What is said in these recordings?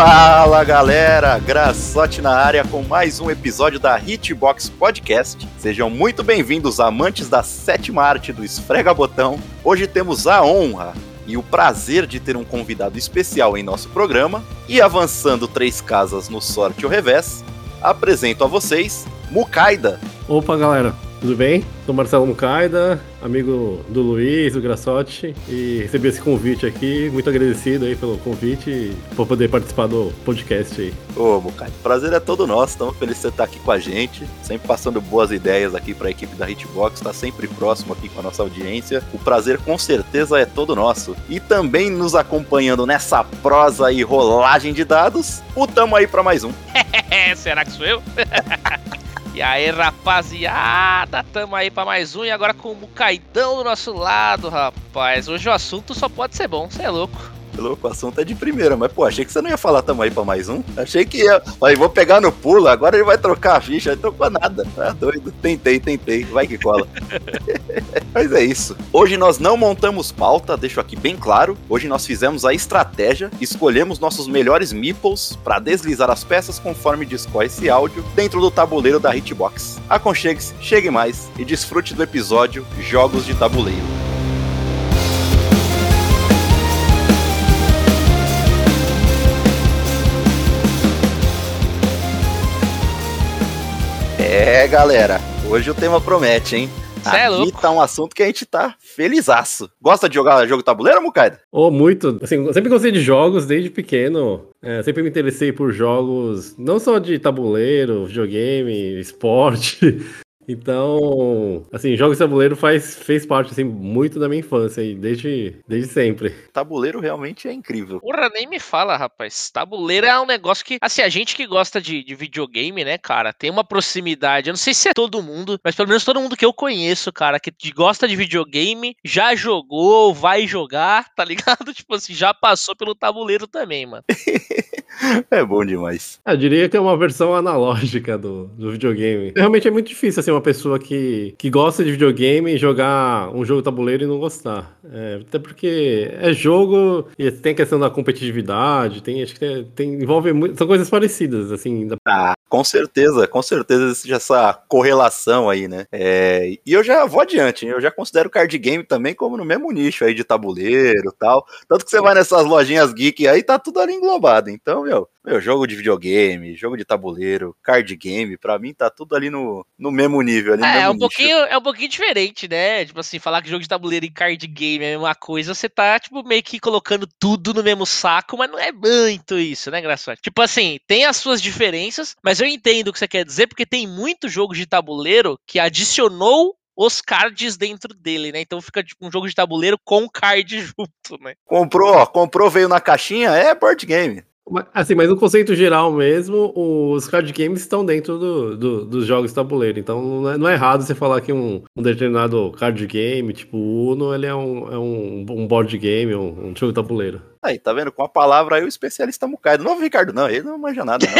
Fala galera, Graçote na área com mais um episódio da Hitbox Podcast. Sejam muito bem-vindos, amantes da sétima arte do Esfrega Botão. Hoje temos a honra e o prazer de ter um convidado especial em nosso programa. E avançando três casas no sorte ou revés, apresento a vocês Mukaida. Opa galera, tudo bem? Sou Marcelo Mucaida, amigo do Luiz, do Grassotti, e recebi esse convite aqui, muito agradecido aí pelo convite e por poder participar do podcast aí. Ô, Mucaida, o prazer é todo nosso, estamos felizes de você estar aqui com a gente, sempre passando boas ideias aqui para a equipe da Hitbox, está sempre próximo aqui com a nossa audiência. O prazer com certeza é todo nosso. E também nos acompanhando nessa prosa e rolagem de dados, o tamo aí para mais um. Será que sou eu? E aí, rapaziada, tamo aí pra mais um e agora com o Mucaidão do nosso lado, rapaz. Hoje o assunto só pode ser bom, você é louco louco, o assunto é de primeira, mas pô, achei que você não ia falar tamo aí pra mais um. Achei que ia. Aí vou pegar no pulo, agora ele vai trocar a ficha, não trocou nada. Tá doido. Tentei, tentei, vai que cola. mas é isso. Hoje nós não montamos pauta, deixo aqui bem claro. Hoje nós fizemos a estratégia, escolhemos nossos melhores meeples para deslizar as peças conforme discorre esse áudio dentro do tabuleiro da Hitbox. Aconchegue-se, chegue mais e desfrute do episódio Jogos de Tabuleiro. É, galera, hoje o tema promete, hein? Cê é Aqui tá um assunto que a gente tá felizaço. Gosta de jogar jogo tabuleiro, Mukaida? Oh, muito. Assim, sempre gostei de jogos desde pequeno. É, sempre me interessei por jogos, não só de tabuleiro, videogame, esporte, então, assim, jogos de tabuleiro faz, fez parte, assim, muito da minha infância, e desde, desde sempre. Tabuleiro realmente é incrível. Porra, nem me fala, rapaz. Tabuleiro é um negócio que, assim, a gente que gosta de, de videogame, né, cara, tem uma proximidade. Eu não sei se é todo mundo, mas pelo menos todo mundo que eu conheço, cara, que gosta de videogame, já jogou, vai jogar, tá ligado? Tipo assim, já passou pelo tabuleiro também, mano. é bom demais. Eu diria que é uma versão analógica do, do videogame. Realmente é muito difícil, assim, uma pessoa que, que gosta de videogame jogar um jogo tabuleiro e não gostar. É, até porque é jogo e tem a questão da competitividade, tem, acho que tem, tem envolve muito, são coisas parecidas, assim. Da... Ah, com certeza, com certeza existe essa correlação aí, né? É, e eu já vou adiante, eu já considero card game também como no mesmo nicho aí de tabuleiro tal. Tanto que você vai nessas lojinhas geek aí, tá tudo ali englobado. Então, meu, meu, jogo de videogame, jogo de tabuleiro, card game, pra mim tá tudo ali no, no mesmo nível. Ali é, é um pouquinho, é um pouquinho diferente, né? Tipo assim, falar que jogo de tabuleiro e card game é a mesma coisa, você tá, tipo, meio que colocando tudo no mesmo saco, mas não é muito isso, né, Graçote? Tipo assim, tem as suas diferenças, mas eu entendo o que você quer dizer, porque tem muito jogo de tabuleiro que adicionou os cards dentro dele, né? Então fica tipo um jogo de tabuleiro com card junto, né? Comprou, comprou, veio na caixinha, é board game. Assim, mas no conceito geral mesmo, os card games estão dentro do, do, dos jogos tabuleiro. Então não é, não é, errado você falar que um, um, determinado card game, tipo Uno, ele é um, é um, um board game, um, um jogo tabuleiro. Aí, tá vendo? Com a palavra aí, o especialista Mucaida. Não, Ricardo, não, ele não manja nada, não.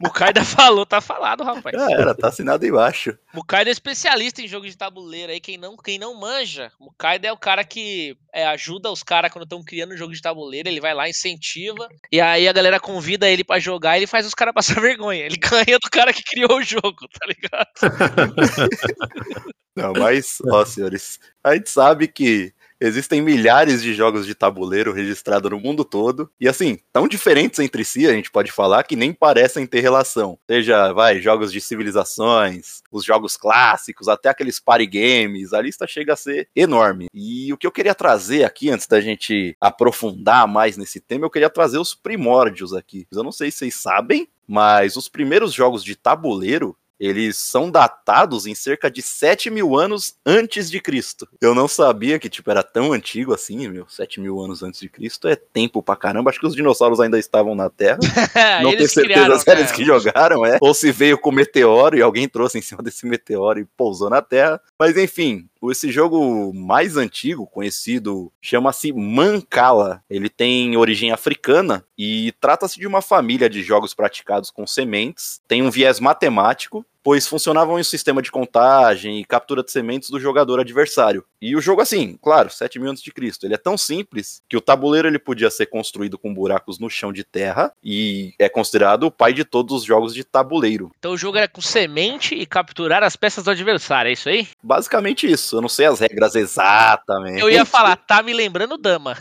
Mucaida falou, tá falado, rapaz. Já era, tá assinado embaixo. Mucaida é especialista em jogo de tabuleiro aí. Quem não, quem não manja, Mucaida é o cara que é, ajuda os caras quando estão criando um jogo de tabuleiro. Ele vai lá, incentiva. E aí a galera convida ele para jogar e ele faz os caras passar vergonha. Ele ganha do cara que criou o jogo, tá ligado? não, mas, ó, senhores, a gente sabe que Existem milhares de jogos de tabuleiro registrados no mundo todo. E assim, tão diferentes entre si, a gente pode falar, que nem parecem ter relação. Seja, vai, jogos de civilizações, os jogos clássicos, até aqueles party games, a lista chega a ser enorme. E o que eu queria trazer aqui, antes da gente aprofundar mais nesse tema, eu queria trazer os primórdios aqui. Eu não sei se vocês sabem, mas os primeiros jogos de tabuleiro eles são datados em cerca de 7 mil anos antes de Cristo. Eu não sabia que, tipo, era tão antigo assim, meu, 7 mil anos antes de Cristo é tempo pra caramba. Acho que os dinossauros ainda estavam na Terra. não tenho certeza se eles que jogaram, é. Ou se veio com meteoro e alguém trouxe em cima desse meteoro e pousou na Terra. Mas enfim, esse jogo mais antigo, conhecido, chama-se Mancala. Ele tem origem africana e trata-se de uma família de jogos praticados com sementes. Tem um viés matemático pois funcionavam em um sistema de contagem e captura de sementes do jogador adversário. E o jogo, assim, claro, 7 mil antes de Cristo, ele é tão simples que o tabuleiro ele podia ser construído com buracos no chão de terra e é considerado o pai de todos os jogos de tabuleiro. Então o jogo era com semente e capturar as peças do adversário, é isso aí? Basicamente isso. Eu não sei as regras exatamente. Eu ia falar, tá me lembrando dama.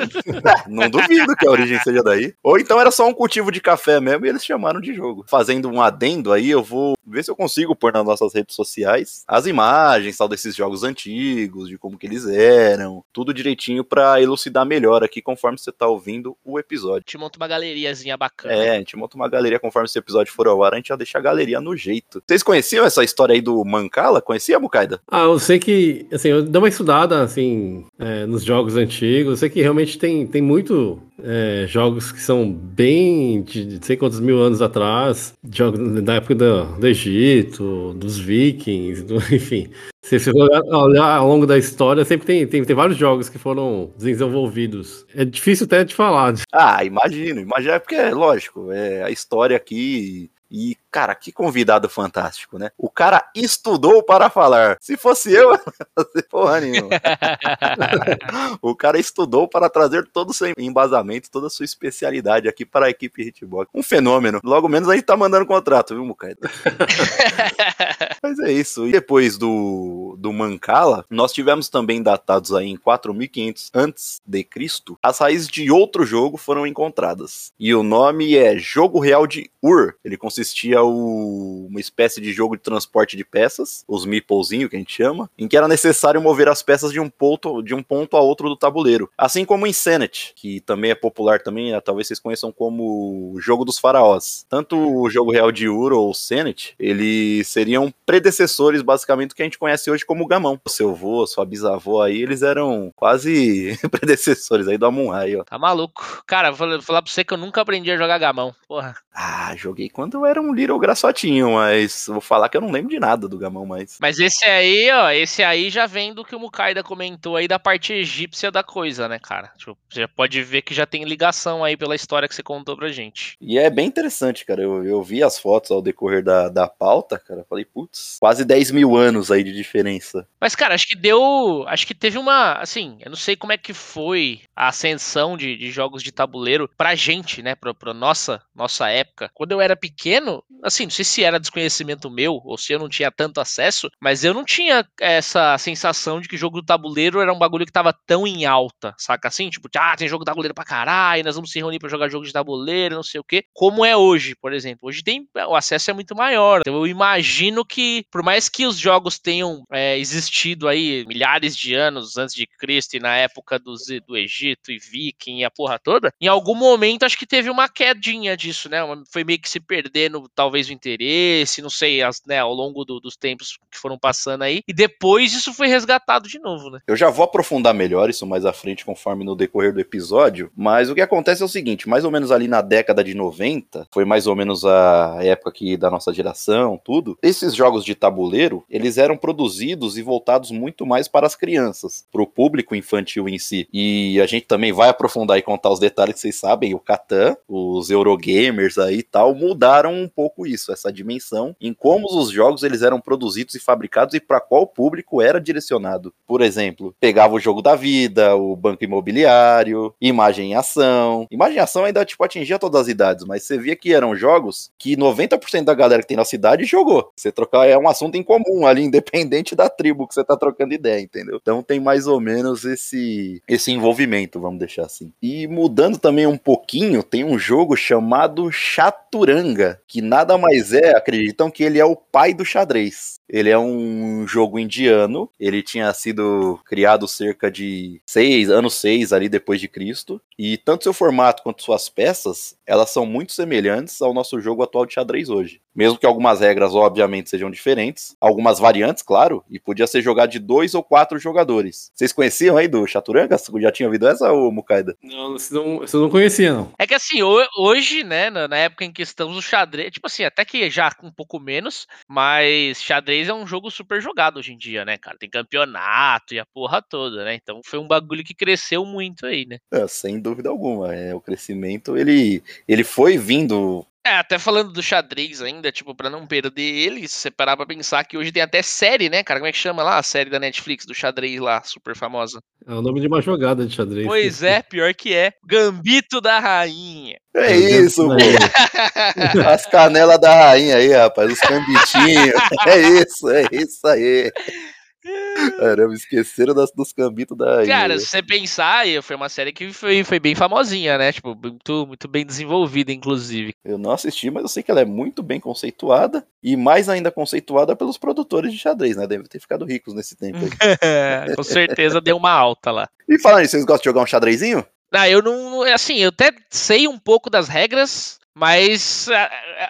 não duvido que a origem seja daí. Ou então era só um cultivo de café mesmo e eles chamaram de jogo. Fazendo um adendo aí, eu vou ver se eu consigo pôr nas nossas redes sociais as imagens tal desses jogos antigos, de como que eles eram, tudo direitinho para elucidar melhor aqui conforme você tá ouvindo o episódio. Te monta uma galeriazinha bacana. É, a gente monta uma galeria conforme esse episódio for ao ar, a gente já deixa a galeria no jeito. Vocês conheciam essa história aí do Mancala? Conhecia, Mukaida? Ah, eu sei que, assim, eu dei uma estudada, assim, é, nos jogos antigos, eu sei que realmente tem, tem muito é, jogos que são bem de, de sei quantos mil anos atrás, jogos da época do, do Egito, dos vikings, do, enfim. Se você olhar ao longo da história, sempre tem, tem, tem vários jogos que foram desenvolvidos. É difícil até de falar. Ah, imagino, imagino, é porque é lógico, é a história aqui e, cara, que convidado fantástico, né? O cara estudou para falar. Se fosse eu, porra nenhuma. o cara estudou para trazer todo o seu embasamento, toda a sua especialidade aqui para a equipe Hitbox. Um fenômeno. Logo menos a gente tá mandando contrato, viu, Mucaida? Mas é isso. E depois do, do Mancala, nós tivemos também datados aí em 4500 antes de Cristo, as raízes de outro jogo foram encontradas. E o nome é Jogo Real de Ur. Ele consistia o, uma espécie de jogo de transporte de peças, os meeplezinho que a gente chama, em que era necessário mover as peças de um ponto, de um ponto a outro do tabuleiro. Assim como o Insanity, que também é popular também, talvez vocês conheçam como o jogo dos faraós. Tanto o jogo real de Ur ou o Sanity, eles seriam predecessores basicamente do que a gente conhece hoje como o gamão. O seu avô, sua bisavó aí, eles eram quase predecessores aí do Amon Ra. Tá maluco. Cara, vou falar pra você que eu nunca aprendi a jogar gamão. Porra. Ah, joguei quando eu era um little graçotinho, mas vou falar que eu não lembro de nada do gamão mais. Mas esse aí, ó, esse aí já vem do que o Mukaida comentou aí da parte egípcia da coisa, né, cara? Tipo, você já pode ver que já tem ligação aí pela história que você contou pra gente. E é bem interessante, cara. Eu, eu vi as fotos ao decorrer da, da pauta, cara. Falei, putz, quase 10 mil anos aí de diferença. Mas, cara, acho que deu. Acho que teve uma. Assim, eu não sei como é que foi a ascensão de, de jogos de tabuleiro pra gente, né? Pra, pra nossa, nossa época. Quando eu era pequeno, assim, não sei se era desconhecimento meu ou se eu não tinha tanto acesso, mas eu não tinha essa sensação de que jogo do tabuleiro era um bagulho que tava tão em alta, saca assim? Tipo, ah, tem jogo de tabuleiro pra caralho, nós vamos se reunir pra jogar jogo de tabuleiro, não sei o quê. Como é hoje, por exemplo. Hoje tem. O acesso é muito maior. Então eu imagino que, por mais que os jogos tenham é, existido aí milhares de anos antes de Cristo e na época do, do Egito e Viking e a porra toda, em algum momento acho que teve uma quedinha disso, né? Foi meio que se perdendo, talvez, o interesse, não sei, as, né, ao longo do, dos tempos que foram passando aí. E depois isso foi resgatado de novo, né? Eu já vou aprofundar melhor isso mais à frente, conforme no decorrer do episódio. Mas o que acontece é o seguinte: mais ou menos ali na década de 90, foi mais ou menos a época aqui da nossa geração, tudo. Esses jogos de tabuleiro, eles eram produzidos e voltados muito mais para as crianças, para o público infantil em si. E a gente também vai aprofundar e contar os detalhes que vocês sabem. O Catan, os Eurogamers aí e tal, mudaram um pouco isso, essa dimensão, em como os jogos eles eram produzidos e fabricados e para qual público era direcionado. Por exemplo, pegava o jogo da vida, o banco imobiliário, imagem em ação. Imagem em ação ainda tipo atingia todas as idades, mas você via que eram jogos que 90% da galera que tem na cidade jogou. Você trocar é um assunto em comum ali, independente da tribo que você tá trocando ideia, entendeu? Então tem mais ou menos esse esse envolvimento, vamos deixar assim. E mudando também um pouquinho, tem um jogo chamado Chaturanga, que nada mais é, acreditam que ele é o pai do xadrez. Ele é um jogo indiano, ele tinha sido criado cerca de seis, anos 6 ali depois de Cristo, e tanto seu formato quanto suas peças, elas são muito semelhantes ao nosso jogo atual de xadrez hoje. Mesmo que algumas regras, obviamente, sejam diferentes, algumas variantes, claro, e podia ser jogado de dois ou quatro jogadores. Vocês conheciam aí do Chaturanga? Já tinha ouvido essa, ou Mukaida? Não, você não, você não conhecia, não. É que assim, hoje, né, na época em que estamos, o xadrez, tipo assim, até que já um pouco menos, mas xadrez é um jogo super jogado hoje em dia, né, cara? Tem campeonato e a porra toda, né? Então foi um bagulho que cresceu muito aí, né? É, sem dúvida alguma. É, o crescimento, ele, ele foi vindo É, até falando do xadrez ainda, tipo, pra não perder ele, se você parar pra pensar que hoje tem até série, né, cara? Como é que chama lá a série da Netflix do xadrez lá, super famosa? É o nome de uma jogada de xadrez. Pois é, pior que é. Gambito da Rainha. É isso, pô. As canelas da rainha aí, rapaz, os cambitinhos. É isso, é isso aí. Caramba, esqueceram das, dos cambitos da. Cara, se você pensar, foi uma série que foi, foi bem famosinha, né? Tipo, muito, muito bem desenvolvida, inclusive. Eu não assisti, mas eu sei que ela é muito bem conceituada e mais ainda conceituada pelos produtores de xadrez, né? Devem ter ficado ricos nesse tempo aí. Com certeza deu uma alta lá. E falando isso, vocês gostam de jogar um xadrezinho? Ah, eu não. Assim, eu até sei um pouco das regras, mas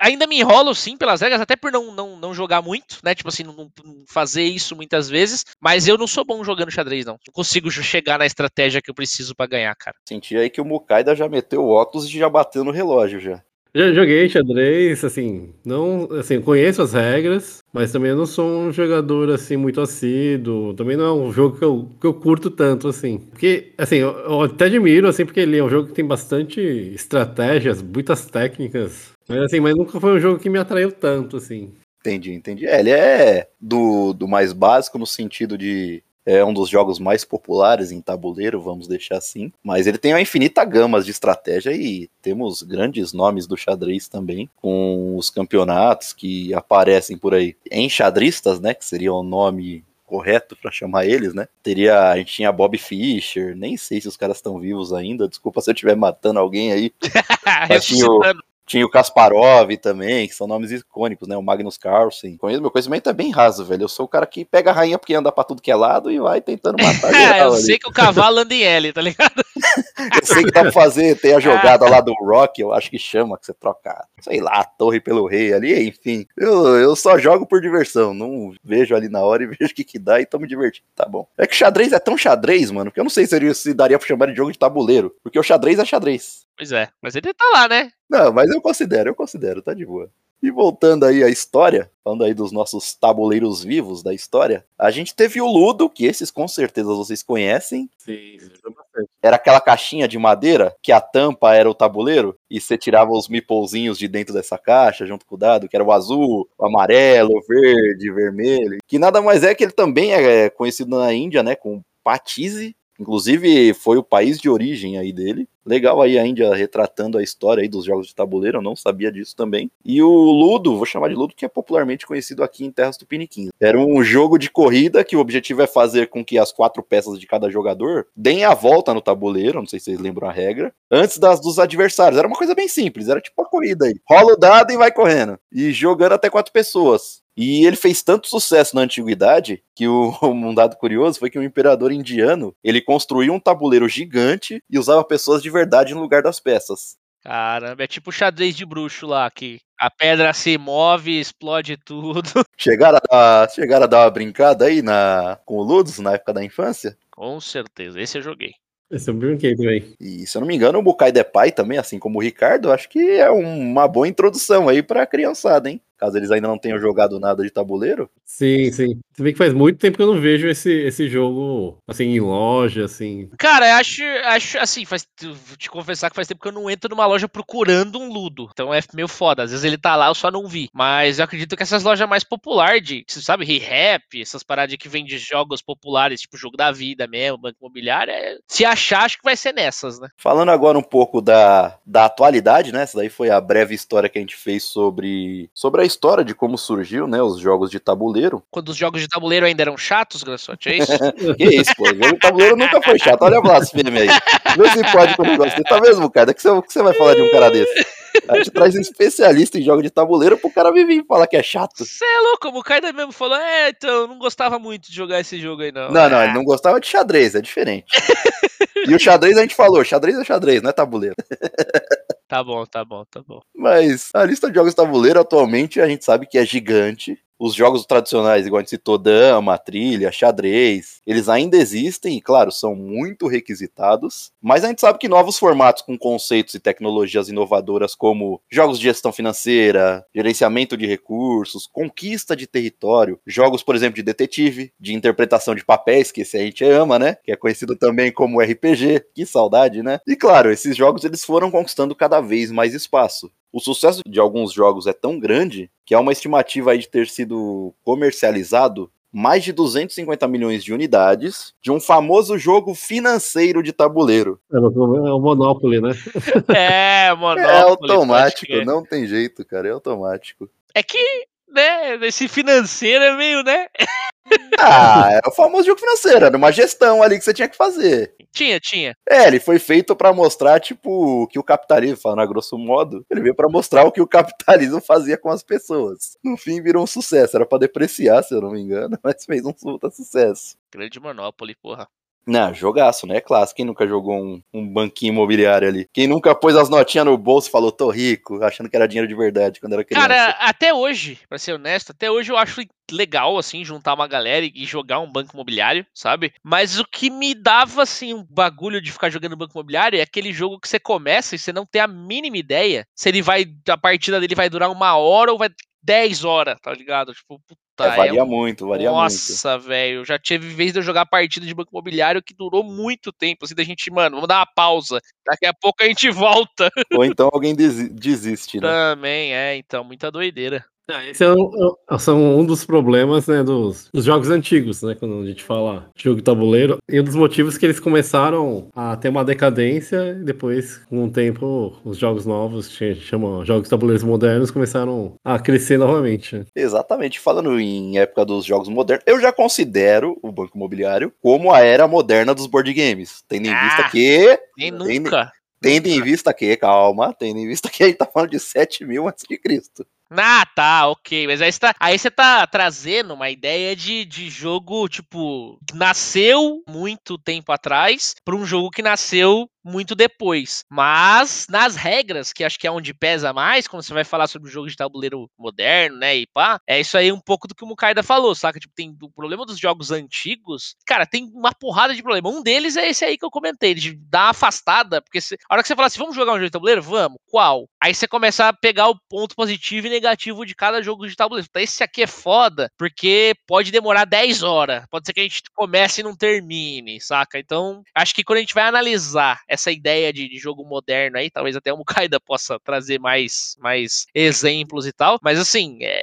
ainda me enrolo sim pelas regras, até por não, não, não jogar muito, né? Tipo assim, não, não, fazer isso muitas vezes. Mas eu não sou bom jogando xadrez, não. Não consigo chegar na estratégia que eu preciso para ganhar, cara. Senti aí que o Mukaida já meteu o óculos e já bateu no relógio já. Já joguei xadrez, assim, não, assim, conheço as regras, mas também não sou um jogador, assim, muito assíduo, também não é um jogo que eu, que eu curto tanto, assim. Porque, assim, eu, eu até admiro, assim, porque ele é um jogo que tem bastante estratégias, muitas técnicas, mas, assim, mas nunca foi um jogo que me atraiu tanto, assim. Entendi, entendi. É, ele é do, do mais básico no sentido de é um dos jogos mais populares em tabuleiro, vamos deixar assim. Mas ele tem uma infinita gama de estratégia e temos grandes nomes do xadrez também, com os campeonatos que aparecem por aí. Enxadristas, né? Que seria o nome correto para chamar eles, né? Teria, a gente tinha Bob Fischer, nem sei se os caras estão vivos ainda, desculpa se eu estiver matando alguém aí. Mas tinha o, tinha o Kasparov também, que são nomes icônicos, né? O Magnus Carlsen. Meu conhecimento é bem raso, velho. Eu sou o cara que pega a rainha porque anda pra tudo que é lado e vai tentando matar É, eu ali. sei que o cavalo anda em L, tá ligado? eu sei que dá pra fazer, tem a jogada lá do Rock, eu acho que chama, que você troca, sei lá, a torre pelo rei ali, enfim. Eu, eu só jogo por diversão, não vejo ali na hora e vejo o que que dá e tô me divertindo, tá bom. É que xadrez é tão xadrez, mano, que eu não sei se, se daria pra chamar de jogo de tabuleiro, porque o xadrez é xadrez. Pois é, mas ele tá lá, né? Não, mas eu considero, eu considero, tá de boa. E voltando aí à história, falando aí dos nossos tabuleiros vivos da história, a gente teve o Ludo, que esses com certeza vocês conhecem. Sim, Era aquela caixinha de madeira que a tampa era o tabuleiro e você tirava os meeplezinhos de dentro dessa caixa junto com o dado, que era o azul, o amarelo, o verde, o vermelho. Que nada mais é que ele também é conhecido na Índia, né, com patise. Inclusive foi o país de origem aí dele. Legal aí a Índia retratando a história aí dos jogos de tabuleiro, eu não sabia disso também. E o Ludo, vou chamar de Ludo, que é popularmente conhecido aqui em Terras Tupiniquins. Era um jogo de corrida que o objetivo é fazer com que as quatro peças de cada jogador deem a volta no tabuleiro, não sei se vocês lembram a regra, antes das dos adversários. Era uma coisa bem simples, era tipo a corrida aí. Rola o dado e vai correndo. E jogando até quatro pessoas. E ele fez tanto sucesso na antiguidade que o, um dado curioso foi que o imperador indiano ele construiu um tabuleiro gigante e usava pessoas de verdade no lugar das peças. Caramba, é tipo o xadrez de bruxo lá, que a pedra se move, explode tudo. Chegaram a dar, chegaram a dar uma brincada aí na, com o Ludus na época da infância? Com certeza, esse eu joguei. Esse eu brinquei também. E se eu não me engano, o Bukai Depai também, assim como o Ricardo, acho que é uma boa introdução aí pra criançada, hein? Caso eles ainda não tenham jogado nada de tabuleiro. Sim, sim. Você vê que faz muito tempo que eu não vejo esse, esse jogo, assim, em loja, assim. Cara, eu acho, acho assim, faz, vou te confessar que faz tempo que eu não entro numa loja procurando um Ludo. Então é meio foda. Às vezes ele tá lá, eu só não vi. Mas eu acredito que essas lojas mais populares, de, você sabe, Re-Rap, essas paradas que vendem jogos populares, tipo Jogo da Vida mesmo, Banco Imobiliário, é, se achar, acho que vai ser nessas, né? Falando agora um pouco da, da atualidade, né? Essa daí foi a breve história que a gente fez sobre, sobre a história de como surgiu, né, os jogos de tabuleiro. Quando os jogos de tabuleiro ainda eram chatos, Grassotti, é isso? que isso, pô, o jogo de tabuleiro nunca foi chato, olha a blasfêmia aí. Vê se pode com o negócio tá mesmo, cara? Que você, que você vai falar de um cara desse? A gente traz um especialista em jogos de tabuleiro pro cara vir e falar que é chato. Você é louco, o Kaida mesmo falou, é, então, não gostava muito de jogar esse jogo aí, não. Não, não, ele não gostava de xadrez, é diferente. e o xadrez a gente falou, xadrez é xadrez, não é tabuleiro. Tá bom, tá bom, tá bom. Mas a lista de jogos tabuleiro atualmente a gente sabe que é gigante os jogos tradicionais, igual a gente citou, dama, trilha, xadrez, eles ainda existem e, claro, são muito requisitados, mas a gente sabe que novos formatos com conceitos e tecnologias inovadoras como jogos de gestão financeira, gerenciamento de recursos, conquista de território, jogos, por exemplo, de detetive, de interpretação de papéis, que esse a gente ama, né? Que é conhecido também como RPG, que saudade, né? E claro, esses jogos eles foram conquistando cada vez mais espaço. O sucesso de alguns jogos é tão grande que há uma estimativa aí de ter sido comercializado mais de 250 milhões de unidades de um famoso jogo financeiro de tabuleiro. É, é o Monopoly, né? É, Monopoly. É automático, não tem jeito, cara, é automático. É que, né, esse financeiro é meio, né? Ah, é o famoso jogo financeiro, era uma gestão ali que você tinha que fazer. Tinha, tinha. É, ele foi feito para mostrar, tipo, o que o capitalismo, falando a grosso modo, ele veio para mostrar o que o capitalismo fazia com as pessoas. No fim, virou um sucesso. Era para depreciar, se eu não me engano, mas fez um puta sucesso. Grande Monopoly, porra. Não, jogaço, né? É clássico. Quem nunca jogou um, um banquinho imobiliário ali? Quem nunca pôs as notinhas no bolso e falou, tô rico, achando que era dinheiro de verdade quando era criança? Cara, até hoje, pra ser honesto, até hoje eu acho legal, assim, juntar uma galera e jogar um banco imobiliário, sabe? Mas o que me dava, assim, um bagulho de ficar jogando banco imobiliário é aquele jogo que você começa e você não tem a mínima ideia se ele vai, a partida dele vai durar uma hora ou vai 10 horas, tá ligado? Tipo, puta, é, varia é um... muito, varia Nossa, muito. Nossa, velho, já tive vez de eu jogar partida de banco imobiliário que durou muito tempo, assim, da gente, mano, vamos dar uma pausa, daqui a pouco a gente volta. Ou então alguém desiste, né? Também, é, então, muita doideira. Ah, esse é um, é, são um dos problemas né, dos, dos, jogos antigos, né? Quando a gente fala jogo de tabuleiro. E um dos motivos que eles começaram a ter uma decadência e depois, com o tempo, os jogos novos, que chamam jogos de tabuleiros modernos, começaram a crescer novamente. Exatamente. Falando em época dos jogos modernos, eu já considero o Banco Imobiliário como a era moderna dos board games. Tendo em ah, vista que. Nem nunca. Tendo em vista que, calma, tendo em vista que a gente tá falando de 7 mil antes de Cristo. Ah, tá, ok. Mas aí você tá, aí você tá trazendo uma ideia de, de jogo, tipo, nasceu muito tempo atrás para um jogo que nasceu muito depois. Mas nas regras, que acho que é onde pesa mais, quando você vai falar sobre o jogo de tabuleiro moderno, né, e pá, é isso aí um pouco do que o Mukaida falou, saca? Tipo, tem o problema dos jogos antigos, cara, tem uma porrada de problema. Um deles é esse aí que eu comentei, de dar afastada, porque se, a hora que você fala assim, vamos jogar um jogo de tabuleiro? Vamos. Qual? Aí você começa a pegar o ponto positivo e negativo de cada jogo de tabuleiro. Então, esse aqui é foda, porque pode demorar 10 horas. Pode ser que a gente comece e não termine, saca? Então, acho que quando a gente vai analisar essa ideia de, de, jogo moderno aí, talvez até o Mukaida possa trazer mais, mais exemplos e tal, mas assim, é,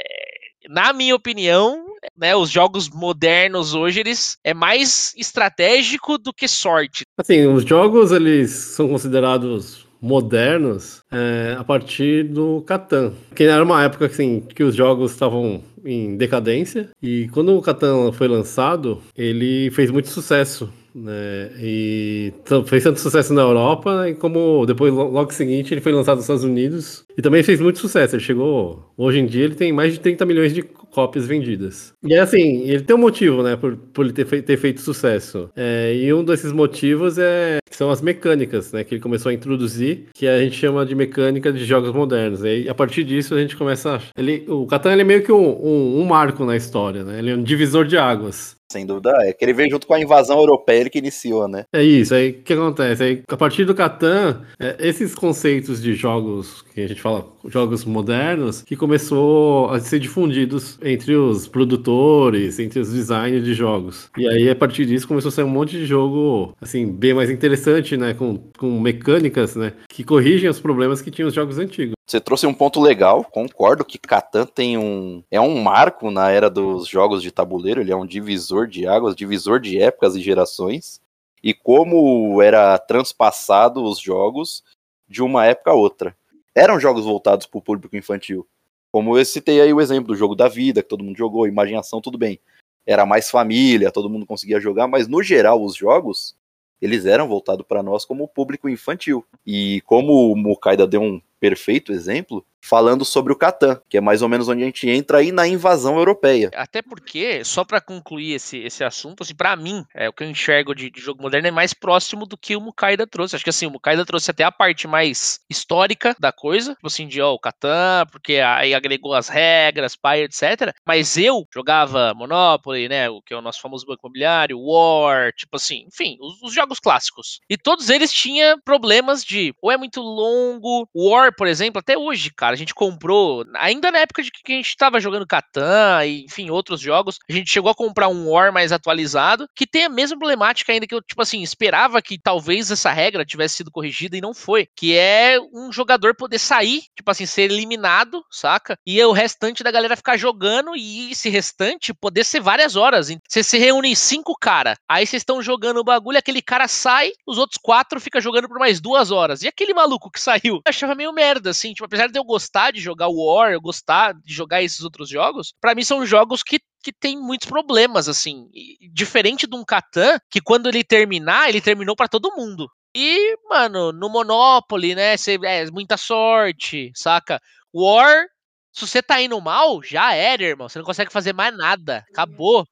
na minha opinião, né, os jogos modernos hoje eles é mais estratégico do que sorte. Assim, os jogos eles são considerados modernos é, a partir do Catan. Que era uma época assim, que os jogos estavam em decadência e quando o Catan foi lançado, ele fez muito sucesso né? E fez tanto sucesso na Europa, e como depois, logo seguinte, ele foi lançado nos Estados Unidos e também fez muito sucesso. Ele chegou, hoje em dia, ele tem mais de 30 milhões de cópias vendidas. E é assim, ele tem um motivo, né, por, por ele ter, fei ter feito sucesso. É, e um desses motivos é são as mecânicas, né, que ele começou a introduzir, que a gente chama de mecânica de jogos modernos. E a partir disso a gente começa a... ele, o Catan ele é meio que um, um, um marco na história, né? Ele é um divisor de águas. Sem dúvida, é que ele veio junto com a invasão europeia ele que iniciou, né? É isso, aí o que acontece? Aí, a partir do Catan, é, esses conceitos de jogos, que a gente fala jogos modernos, que começou a ser difundidos entre os produtores, entre os designers de jogos. E aí, a partir disso, começou a ser um monte de jogo, assim, bem mais interessante, né? Com, com mecânicas, né? Que corrigem os problemas que tinham os jogos antigos. Você trouxe um ponto legal, concordo que Catan tem um é um marco na era dos jogos de tabuleiro, ele é um divisor de águas, divisor de épocas e gerações, e como era transpassado os jogos de uma época a outra. Eram jogos voltados para o público infantil. Como eu citei aí o exemplo do jogo da vida, que todo mundo jogou, imaginação, tudo bem. Era mais família, todo mundo conseguia jogar, mas no geral os jogos eles eram voltados para nós como público infantil. E como o Mukaida deu um perfeito exemplo, falando sobre o Catan, que é mais ou menos onde a gente entra aí na invasão europeia. Até porque, só para concluir esse, esse assunto, assim, para mim, é, o que eu enxergo de, de, jogo moderno é mais próximo do que o Mukaida trouxe. Acho que assim, o Mukaida trouxe até a parte mais histórica da coisa, tipo assim, de ó, o Catan, porque aí agregou as regras, pai, etc. Mas eu jogava Monopoly, né, o que é o nosso famoso banco imobiliário, War, tipo assim, enfim, os, os jogos clássicos. E todos eles tinham problemas de ou é muito longo, War, por exemplo, até hoje, cara cara. A gente comprou, ainda na época de que a gente tava jogando Catan e, enfim, outros jogos, a gente chegou a comprar um War mais atualizado, que tem a mesma problemática ainda que eu, tipo assim, esperava que talvez essa regra tivesse sido corrigida e não foi. Que é um jogador poder sair, tipo assim, ser eliminado, saca? E o restante da galera ficar jogando e esse restante poder ser várias horas. Você se reúne cinco cara, aí vocês estão jogando o bagulho, aquele cara sai, os outros quatro ficam jogando por mais duas horas. E aquele maluco que saiu? Eu achava meio merda, assim. Tipo, apesar de eu gostar de jogar War, eu gostar de jogar esses outros jogos, para mim são jogos que que tem muitos problemas, assim. Diferente de um Catan, que quando ele terminar, ele terminou para todo mundo. E, mano, no Monopoly, né? Cê, é muita sorte, saca? War, se você tá indo mal, já era, irmão. Você não consegue fazer mais nada. Acabou.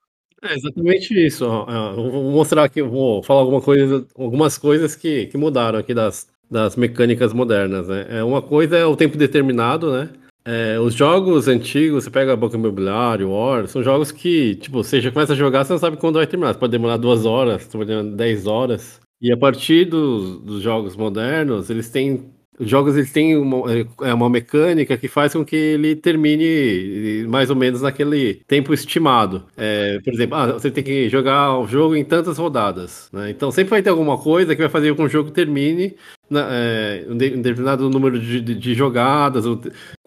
É exatamente isso. vou mostrar aqui, vou falar alguma coisa, algumas coisas que, que mudaram aqui das, das mecânicas modernas. Né? É, uma coisa é o tempo determinado, né? É, os jogos antigos, você pega Banco Imobiliário, War, são jogos que, tipo, você já começa a jogar, você não sabe quando vai terminar. Você pode demorar duas horas, pode demorar dez horas. E a partir dos, dos jogos modernos, eles têm os jogos eles têm uma, é uma mecânica que faz com que ele termine mais ou menos naquele tempo estimado. É, por exemplo, ah, você tem que jogar o jogo em tantas rodadas. Né? Então sempre vai ter alguma coisa que vai fazer com que o jogo termine é, um determinado número de, de, de jogadas,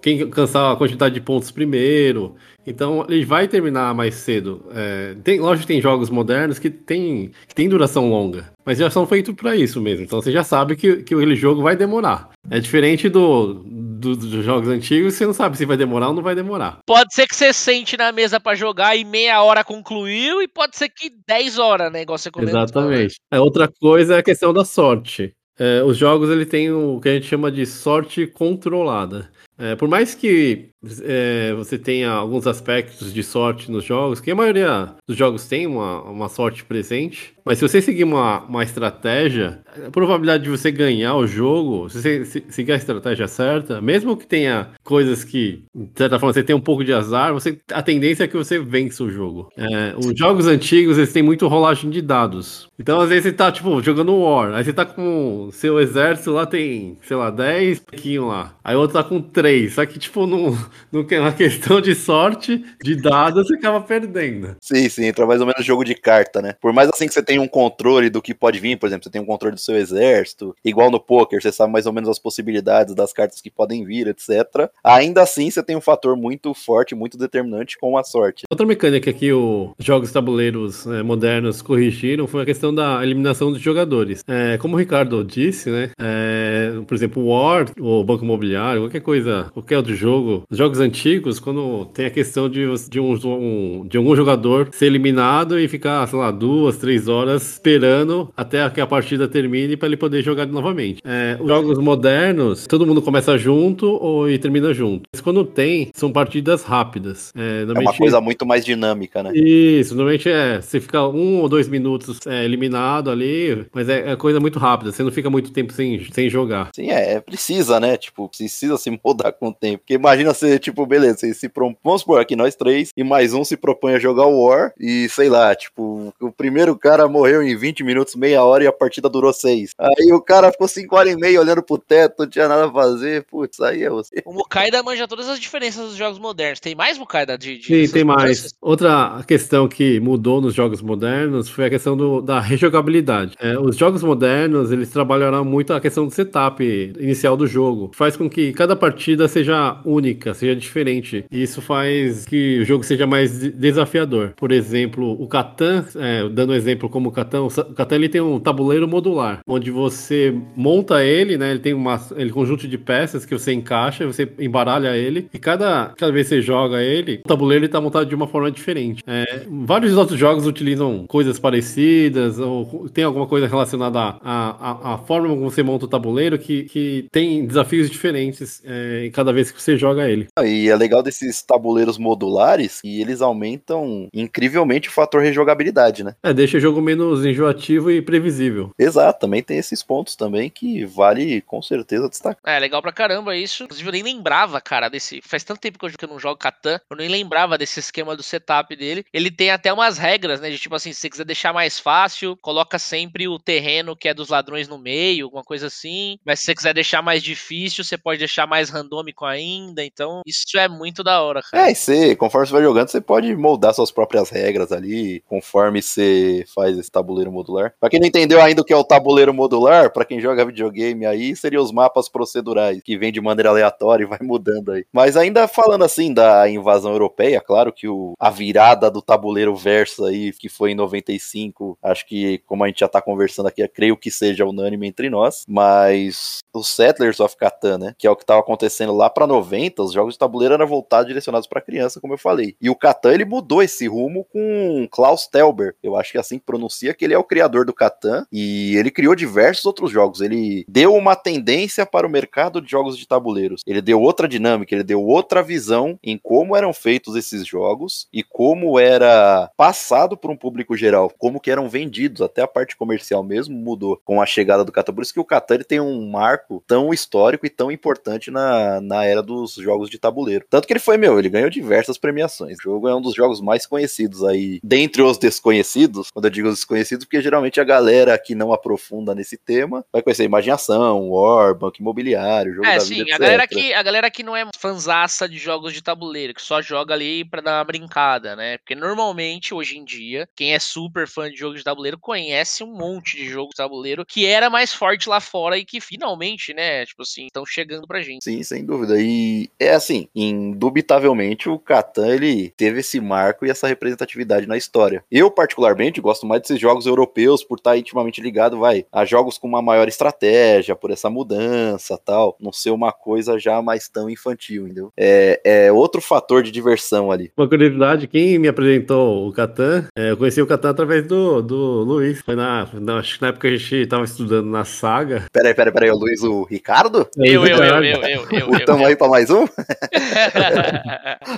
quem alcançar a quantidade de pontos primeiro. Então ele vai terminar mais cedo. É, tem, lógico que tem jogos modernos que tem, que tem duração longa, mas já são feitos para isso mesmo. Então você já sabe que, que aquele jogo vai demorar. É diferente do, do, dos jogos antigos, você não sabe se vai demorar ou não vai demorar. Pode ser que você sente na mesa para jogar e meia hora concluiu, e pode ser que 10 horas, né? Igual você comentou. Exatamente. É, outra coisa é a questão da sorte. É, os jogos ele tem o que a gente chama de sorte controlada. É, por mais que é, você tenha alguns aspectos de sorte nos jogos, que a maioria dos jogos tem uma, uma sorte presente, mas se você seguir uma, uma estratégia, a probabilidade de você ganhar o jogo, se você se, seguir a estratégia certa, mesmo que tenha coisas que, de certa forma, você tem um pouco de azar, você, a tendência é que você vença o jogo. É, os jogos antigos, eles têm muito rolagem de dados. Então, às vezes, você tá, tipo, jogando War, aí você tá com seu exército lá, tem, sei lá, 10 pouquinho lá. Aí o outro tá com 3 três. Só que, tipo, num, numa questão de sorte, de dados, você acaba perdendo. Sim, sim, entra mais ou menos jogo de carta, né? Por mais assim que você tenha um controle do que pode vir, por exemplo, você tem um controle do seu exército, igual no poker, você sabe mais ou menos as possibilidades das cartas que podem vir, etc. Ainda assim, você tem um fator muito forte, muito determinante com a sorte. Outra mecânica que os jogos tabuleiros né, modernos corrigiram foi a questão da eliminação dos jogadores. É, como o Ricardo disse, né? É, por exemplo, o War, o Banco Imobiliário, qualquer coisa qualquer outro jogo, jogos antigos, quando tem a questão de, de, um, um, de algum jogador ser eliminado e ficar, sei lá, duas, três horas esperando até que a partida termine para ele poder jogar novamente. É, os jogos modernos, todo mundo começa junto ou e termina junto. Mas quando tem, são partidas rápidas. É, é uma coisa muito mais dinâmica, né? Isso, normalmente é, você fica um ou dois minutos é, eliminado ali, mas é, é coisa muito rápida, você não fica muito tempo sem, sem jogar. Sim, é, precisa, né? Tipo, precisa se mudar com o tempo. Porque imagina você, tipo, beleza, se propõe, vamos supor aqui nós três, e mais um se propõe a jogar War, e sei lá, tipo, o primeiro cara morreu em 20 minutos, meia hora, e a partida durou 6. Aí o cara ficou 5 horas e meia olhando pro teto, não tinha nada a fazer, putz, aí é você. O Mukaida manja todas as diferenças dos jogos modernos. Tem mais Mukaida de, de Sim, tem mais. Outra questão que mudou nos jogos modernos foi a questão do, da rejogabilidade. É, os jogos modernos, eles trabalharam muito a questão do setup inicial do jogo. Faz com que cada partida partida seja única, seja diferente. E isso faz que o jogo seja mais desafiador. Por exemplo, o Catan, é, dando um exemplo como o Catan, o Catan ele tem um tabuleiro modular, onde você monta ele, né? Ele tem uma, ele conjunto de peças que você encaixa, você embaralha ele, e cada, cada vez que você joga ele, o tabuleiro está montado de uma forma diferente. É, vários outros jogos utilizam coisas parecidas, ou tem alguma coisa relacionada à, à, à forma como você monta o tabuleiro que, que tem desafios diferentes é, cada vez que você joga ele. Ah, e é legal desses tabuleiros modulares e eles aumentam incrivelmente o fator rejogabilidade, né? É, deixa o jogo menos enjoativo e previsível. Exato, também tem esses pontos também que vale com certeza destacar. É, legal pra caramba isso. Inclusive eu nem lembrava, cara, desse. Faz tanto tempo que eu não jogo Catan, eu nem lembrava desse esquema do setup dele. Ele tem até umas regras, né? De tipo assim, se você quiser deixar mais fácil, coloca sempre o terreno que é dos ladrões no meio, alguma coisa assim. Mas se você quiser deixar mais difícil, você pode deixar mais randômico ainda, então isso é muito da hora, cara. É, e você, conforme você vai jogando, você pode moldar suas próprias regras ali, conforme você faz esse tabuleiro modular. Pra quem não entendeu ainda o que é o tabuleiro modular, pra quem joga videogame aí, seriam os mapas procedurais, que vem de maneira aleatória e vai mudando aí. Mas ainda falando assim da invasão europeia, claro que o, a virada do tabuleiro verso aí, que foi em 95, acho que, como a gente já tá conversando aqui, creio que seja unânime entre nós, mas o Settlers of Catan, né, que é o que tava acontecendo lá pra 90, os jogos de tabuleiro eram voltados, direcionados pra criança, como eu falei. E o Catan, ele mudou esse rumo com Klaus Telber, eu acho que é assim que pronuncia, que ele é o criador do Catan, e ele criou diversos outros jogos. Ele deu uma tendência para o mercado de jogos de tabuleiros. Ele deu outra dinâmica, ele deu outra visão em como eram feitos esses jogos e como era passado por um público geral, como que eram vendidos, até a parte comercial mesmo mudou com a chegada do Catan. Por isso que o Catan tem um marco tão histórico e tão importante na, na era dos jogos de tabuleiro. Tanto que ele foi, meu, ele ganhou diversas premiações. O jogo é um dos jogos mais conhecidos aí, dentre os desconhecidos, quando eu digo os desconhecidos, porque geralmente a galera que não aprofunda nesse tema vai conhecer Imaginação, War, Banco Imobiliário, Jogo é, da sim, Vida, a galera, que, a galera que não é fanzaça de jogos de tabuleiro, que só joga ali pra dar uma brincada, né? Porque normalmente, hoje em dia, quem é super fã de jogos de tabuleiro conhece um monte de jogos de tabuleiro que era mais forte lá fora e que finalmente, né, tipo assim, estão chegando pra gente. Sim, sem dúvida. E é assim, indubitavelmente o Catan ele teve esse marco e essa representatividade na história. Eu particularmente gosto mais desses jogos europeus por estar intimamente ligado, vai, a jogos com uma maior estratégia, por essa mudança, tal, não ser uma coisa já mais tão infantil, entendeu? É, é outro fator de diversão ali. Uma curiosidade, quem me apresentou o Catan, é, eu conheci o Catan através do, do Luiz. Foi na, na, acho que na época a gente tava estudando na saga. Peraí, peraí, peraí, o Luiz, o Ricardo? Eu, eu, eu, eu, eu, eu. eu, Tamo aí pra mais um?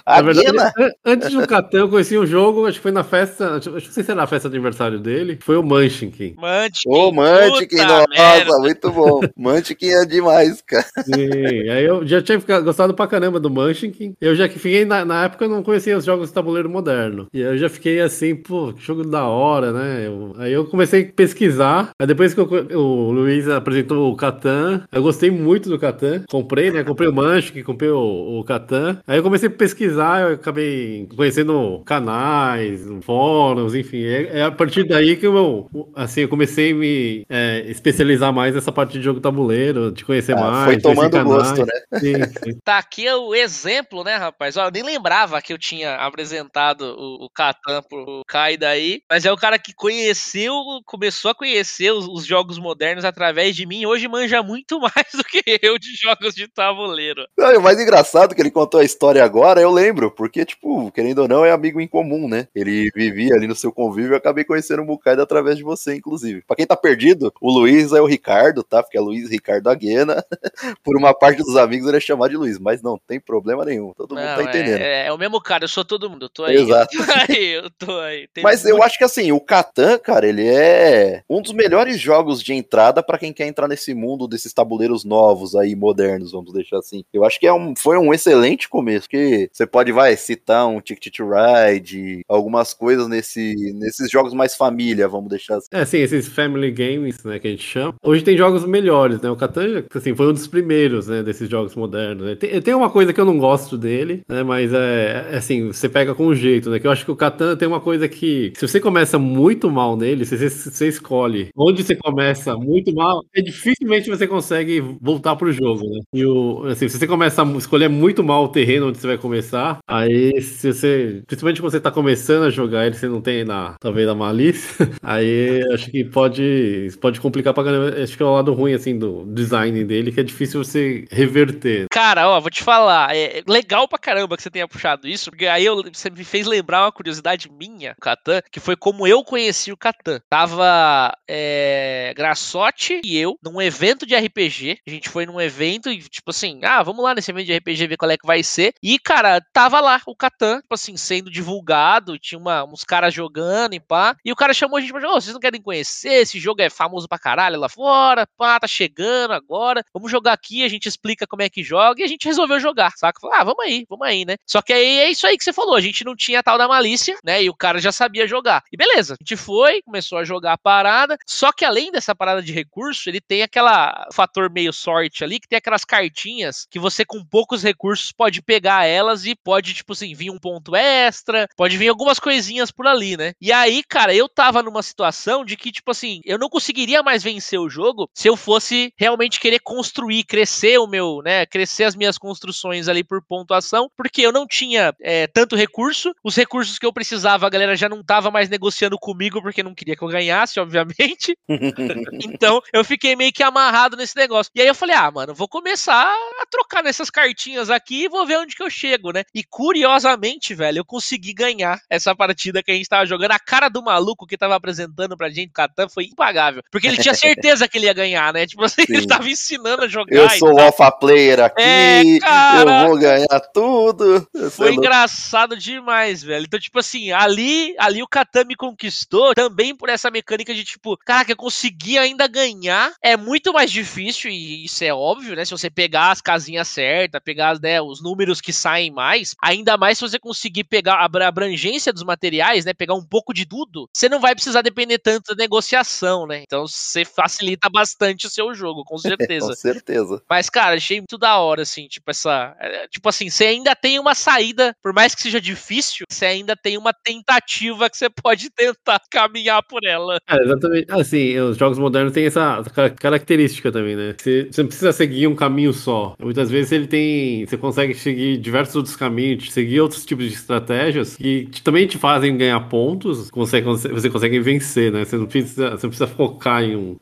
Na verdade, an- antes do Catan, eu conheci um jogo, acho que foi na festa, acho- acho que não sei se era na festa de aniversário dele, foi o Munchkin. Munchkin. Ô, puta nossa, merda. muito bom. Mantic é demais, cara. Sim, aí eu já tinha ficado, gostado pra caramba do Munchkin. Eu já que fiquei, na, na época eu não conhecia os jogos de tabuleiro moderno. E aí eu já fiquei assim, pô, que jogo da hora, né? Eu- aí eu comecei a pesquisar. Aí depois que eu o Luiz apresentou o Catan, eu gostei muito do Catan. Comprei, né? Comprei o Munchkin, comprei o, o Catan. Aí eu comecei a pesquisar, eu acabei conhecendo canais, fóruns, enfim. É, é a partir daí que eu, assim, eu comecei a me é, especializar mais nessa parte de jogo tabuleiro, de conhecer Ah, mais. foi tomando canais. gosto, né? Sim, sim. Tá aqui o exemplo, né, rapaz? Ó, eu nem lembrava que eu tinha apresentado o, o Catan pro Kai daí, mas é o cara que conheceu, começou a conhecer os, os jogos modernos através de mim. e Hoje manja muito mais do que eu de jogos de tabuleiro. Não, o mais engraçado que ele contou a história agora, eu lembro, porque, tipo, querendo ou não, é amigo em comum, né? Ele vivia ali no seu convívio eu acabei conhecendo o Mukaida através de você, inclusive. Pra quem tá perdido, o Luiz é o Ricardo, tá? Porque é Luiz Ricardo Aguena. Por uma parte dos amigos ele é chamado de Luiz, mas não tem problema nenhum, todo mundo Não, tá entendendo. É, é o mesmo cara, eu sou todo mundo, eu tô aí. Exato. Eu tô aí, eu tô aí. Tem Mas eu muito- acho que assim, o Catan, cara, ele é um dos melhores jogos de entrada pra quem quer entrar nesse mundo desses tabuleiros novos aí, modernos, vamos deixar assim. Eu acho que é um, foi um excelente começo, que você pode, vai, citar um Ticket to Ride, algumas coisas nesse, nesses jogos mais família, vamos deixar assim. É, sim, esses family games, né, que a gente chama. Hoje tem jogos melhores, né? O Catan, assim, foi um dos primeiros, né, desses jogos modernos. Né? Tem, tem uma coisa que eu não gosto dele, né, mas é, é assim, você pega com jeito, né? Que eu acho que o Catan tem uma coisa que, se você começa muito mal nele, você, você escolhe onde você começa muito mal, é dificilmente você consegue voltar pro jogo, né? E o, assim, se você começa a escolher muito mal o terreno onde você vai começar, aí se você, principalmente quando você tá começando a jogar ele, você não tem na, talvez a malícia, aí acho que pode, pode complicar pra caramba. Acho que é o lado ruim, assim, do design dele, que é difícil você reverter. Cara, ó, vou te falar, é legal pra caramba que você tenha puxado isso, porque aí eu- você me fez lembrar uma curiosidade minha, Catan, que foi como eu conheci o Catan. Tava é, Grassotti e eu num evento de RPG, a gente foi num evento e tipo assim, ah, vamos lá nesse evento de RPG ver qual é que vai ser, e cara, tava lá o Catan, tipo assim, sendo divulgado, tinha uma- uns caras jogando e pá, e o cara chamou a gente pra jogar, "Ô, vocês não querem conhecer, esse jogo é famoso pra caralho lá fora, pá, tá chegando agora, vamos jogar aqui, a gente explica como é que joga, e a gente resolveu jogar, saca? Falei, ah, vamos aí, vamos aí, né? Só que aí é isso aí que você falou, a gente não tinha a tal da malícia, né? E o cara já sabia jogar. E beleza, a gente foi, começou a jogar a parada, só que além dessa parada de recurso, ele tem aquela fator meio sorte ali, que tem aquelas cartinhas que você, com poucos recursos, pode pegar elas e pode, tipo assim, vir um ponto extra, pode vir algumas coisinhas por ali, né? E aí, cara, eu tava numa situação de que, tipo assim, eu não conseguiria mais vencer o jogo se eu fosse realmente querer construir, crescer o meu, né? Crescer as minhas construções ali por pontuação, porque eu não tinha é, tanto recurso, os recursos que eu precisava, a galera já não tava mais negociando comigo porque não queria que eu ganhasse, obviamente. então eu fiquei meio que amarrado nesse negócio. E aí eu falei, ah, mano, vou começar a trocar nessas cartinhas aqui e vou ver onde que eu chego, né? E curiosamente, velho, eu consegui ganhar essa partida que a gente tava jogando. A cara do maluco que tava apresentando pra gente o Catan foi impagável. Porque ele tinha certeza que ele ia ganhar, né? Tipo assim, Sim. ele tava ensinando a jogar. Eu sou o alpha player aqui, é, cara, eu vou ganhar tudo. Foi engraçado demais, velho. Então, tipo assim, ali, ali o Catan me conquistou também por essa mecânica de tipo, caraca, eu consegui ainda ganhar. É muito mais difícil, e isso é óbvio, né? Se você pegar as casinhas certas, pegar né, os números que saem mais, ainda mais se você conseguir pegar a abrangência dos materiais, né? Pegar um pouco de tudo, você não vai precisar depender tanto da negociação, né? Então você facilita bastante o seu jogo, com certeza. com certeza. Mas, cara, achei muito da hora, assim, tipo, essa. É, tipo assim, você ainda tem uma saída, por mais que seja difícil, você ainda tem uma tentativa que você pode tentar caminhar por ela. É, exatamente. Assim, os jogos modernos têm essa característica também, né? Você, você não precisa seguir um caminho só. Muitas vezes ele tem. Você consegue seguir diversos outros caminhos, seguir outros tipos de estratégias que também te fazem ganhar pontos, você, você consegue vencer, né? Você não precisa, você não precisa focar em um.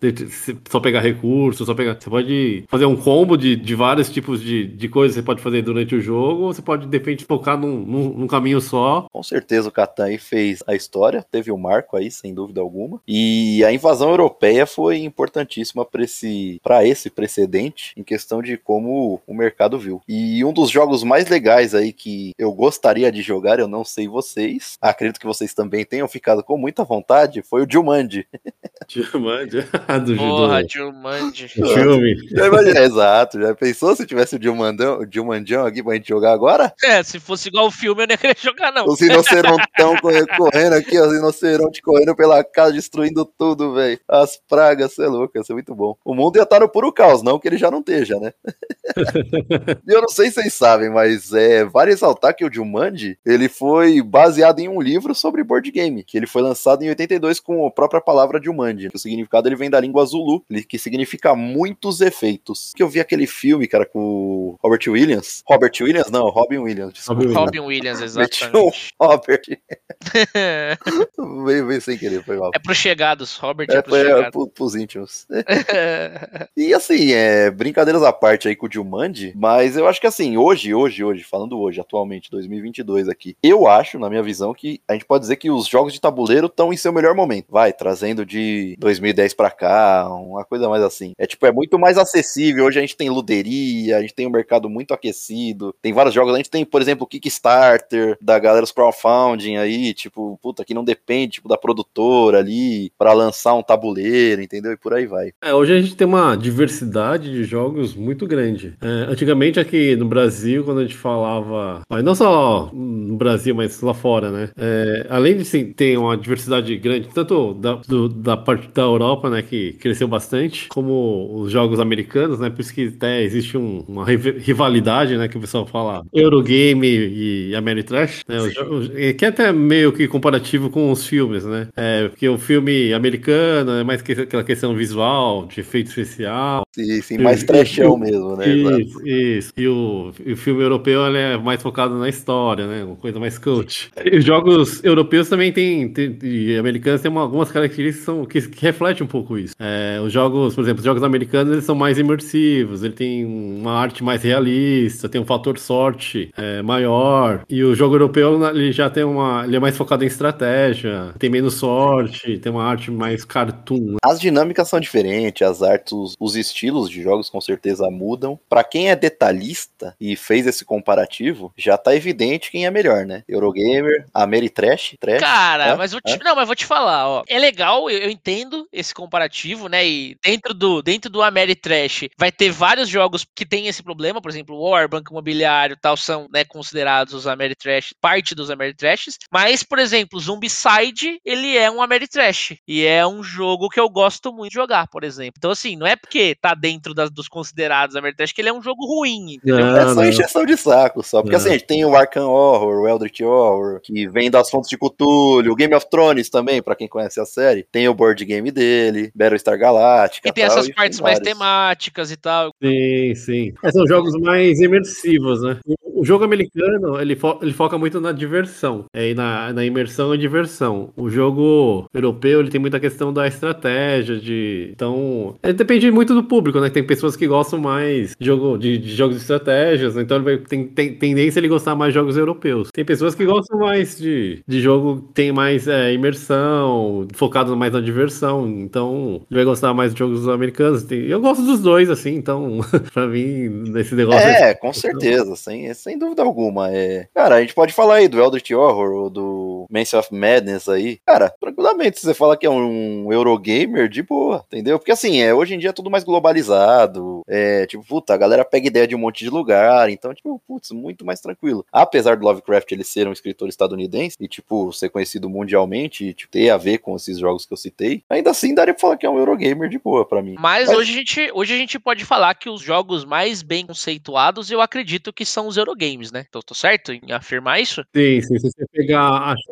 Só pegar recursos, só pegar. Você pode fazer um combo de, de vários tipos de, de coisas que você pode fazer durante o jogo, ou você pode, de repente, focar num, num, num caminho só. Com certeza o Catan aí fez a história, teve o um marco aí, sem dúvida alguma. E a invasão europeia foi importantíssima para esse, esse precedente em questão de como o mercado viu. E um dos jogos mais legais aí que eu gostaria de jogar, eu não sei vocês, acredito que vocês também tenham ficado com muita vontade, foi o Jumanji. Jumanji? do Porra, Jumanji. Filme. É, exato, já pensou se tivesse o Jumandão, o Jumandião aqui pra gente jogar agora? É, se fosse igual o filme eu não ia querer jogar não. Os rinocerontão correndo aqui, os rinocerontes correndo pela casa, destruindo tudo, velho. As pragas, você é louco, ia ser muito bom. O mundo ia estar no puro caos, não que ele já não esteja, né? eu não sei se vocês sabem, mas é, vale ressaltar que o Jumanji, ele foi baseado em um livro sobre board game, que ele foi lançado em 82 com a própria palavra Jumanji. O significado ele vem da língua Zulu, que significa muitos efeitos. Que eu vi aquele filme, cara, com o Robert Williams. Robert Williams? Não, Robin Williams. Desculpa. Robin Williams, exatamente. Robert. veio, veio sem querer, foi mal. É pros chegados, Robert é, é pros chegados. É, pro, pros íntimos. e assim, é, brincadeiras à parte aí com o Jumanji, mas eu acho que assim, hoje, hoje, hoje, falando hoje, atualmente, 2022 aqui, eu acho, na minha visão, que a gente pode dizer que os jogos de tabuleiro estão em seu melhor momento. Vai, trazendo de 2010 para cá, uma coisa mais assim. É tipo, é muito mais acessível. Hoje a gente tem luderia, a gente tem um mercado muito aquecido. Tem vários jogos. A gente tem, por exemplo, o Kickstarter, da galera dos crowdfunding aí, tipo, puta, que não depende tipo, da produtora ali para lançar um tabuleiro, entendeu? E por aí vai. É, hoje a gente tem uma diversidade de jogos muito grande. É, antigamente aqui no Brasil, quando a gente falava, mas não só no Brasil, mas lá fora, né? É, além sim, ter uma diversidade grande, tanto da, do, da parte da Europa, né, que cresceu bastante, como os jogos americanos, né? Por isso que até existe um, uma rivalidade, né, que o pessoal fala Eurogame e Ameritrash, né? que é até meio que comparativo com os filmes, né? É, porque o filme americano é mais que aquela questão visual, de efeito especial. Sim, sim mais trechão mesmo, né? Isso, isso. E o, e o filme europeu é mais focado na história, né? Uma coisa mais coach. E os jogos europeus também tem, tem e americanos têm uma, algumas características que, são, que, que refletem um pouco isso. É, os jogos, por exemplo, os jogos americanos eles são mais imersivos, ele tem uma arte mais realista, tem um fator sorte é, maior. E o jogo europeu ele já tem uma, ele é mais focado em estratégia, tem menos sorte, tem uma arte mais cartoon. As dinâmicas são diferentes, as artes, os, os estilos de jogos com certeza mudam. Para quem é detalhista e fez esse comparativo, já tá evidente quem é melhor, né? Eurogamer, Ameritrash, Trash. Cara, é? mas vou te, é? não, mas vou te falar, ó. É legal, eu, eu, entendo esse comparativo, né? E dentro do dentro do Ameritrash vai ter vários jogos que tem esse problema, por exemplo, War, Banco Imobiliário, tal são, né, considerados os Ameritrash, parte dos Ameritrashes, mas por exemplo, Zombicide, ele é um Ameritrash e é um jogo que eu gosto muito de jogar, por exemplo. Então assim, não é porque tá dentro das, dos considerados Ameritrash que ele é um jogo ruim. Não, é só encheção de saco só. Porque não. assim, a gente tem o Arkham Horror, o Eldritch Horror, que vem das fontes de Cthulhu, o Game of Thrones também, para quem conhece a série. Tem o board game dele, Battlestar Galactica. E tem tal, essas e partes mais temáticas e tal. Sim, sim. É, são jogos mais imersivos, né? O jogo americano, ele, fo ele foca muito na diversão, é, na, na imersão e diversão. O jogo europeu, ele tem muita questão da estratégia, de... Então, é, depende muito do público, né? Tem pessoas que gostam mais de, jogo, de, de jogos de estratégias, então ele vai, tem, tem tendência ele gostar mais de jogos europeus. Tem pessoas que gostam mais de, de jogo tem mais é, imersão, focado mais na diversão, então ele vai gostar mais de jogos americanos. Eu gosto dos dois, assim, então, pra mim, esse negócio... É, é com certeza, sem, sem dúvida alguma. É... Cara, a gente pode falar aí do Eldritch Horror ou do Mansion of Madness aí. Cara, tranquilamente, se você fala que é um Eurogamer, de boa, entendeu? Porque assim, é, hoje em dia é tudo mais globalizado. É, tipo, puta, a galera pega ideia de um monte de lugar. Então, tipo, putz, muito mais tranquilo. Apesar do Lovecraft ele ser um escritor estadunidense e, tipo, ser conhecido mundialmente e tipo, ter a ver com esses jogos que eu citei, ainda assim daria pra falar que é um Eurogamer de boa pra mim. Mas, Mas... Hoje, a gente, hoje a gente pode falar que os jogos mais bem conceituados eu acredito que são os Eurogamer games, né? Tô, tô certo em afirmar isso? Sim, sim. Se você pegar acho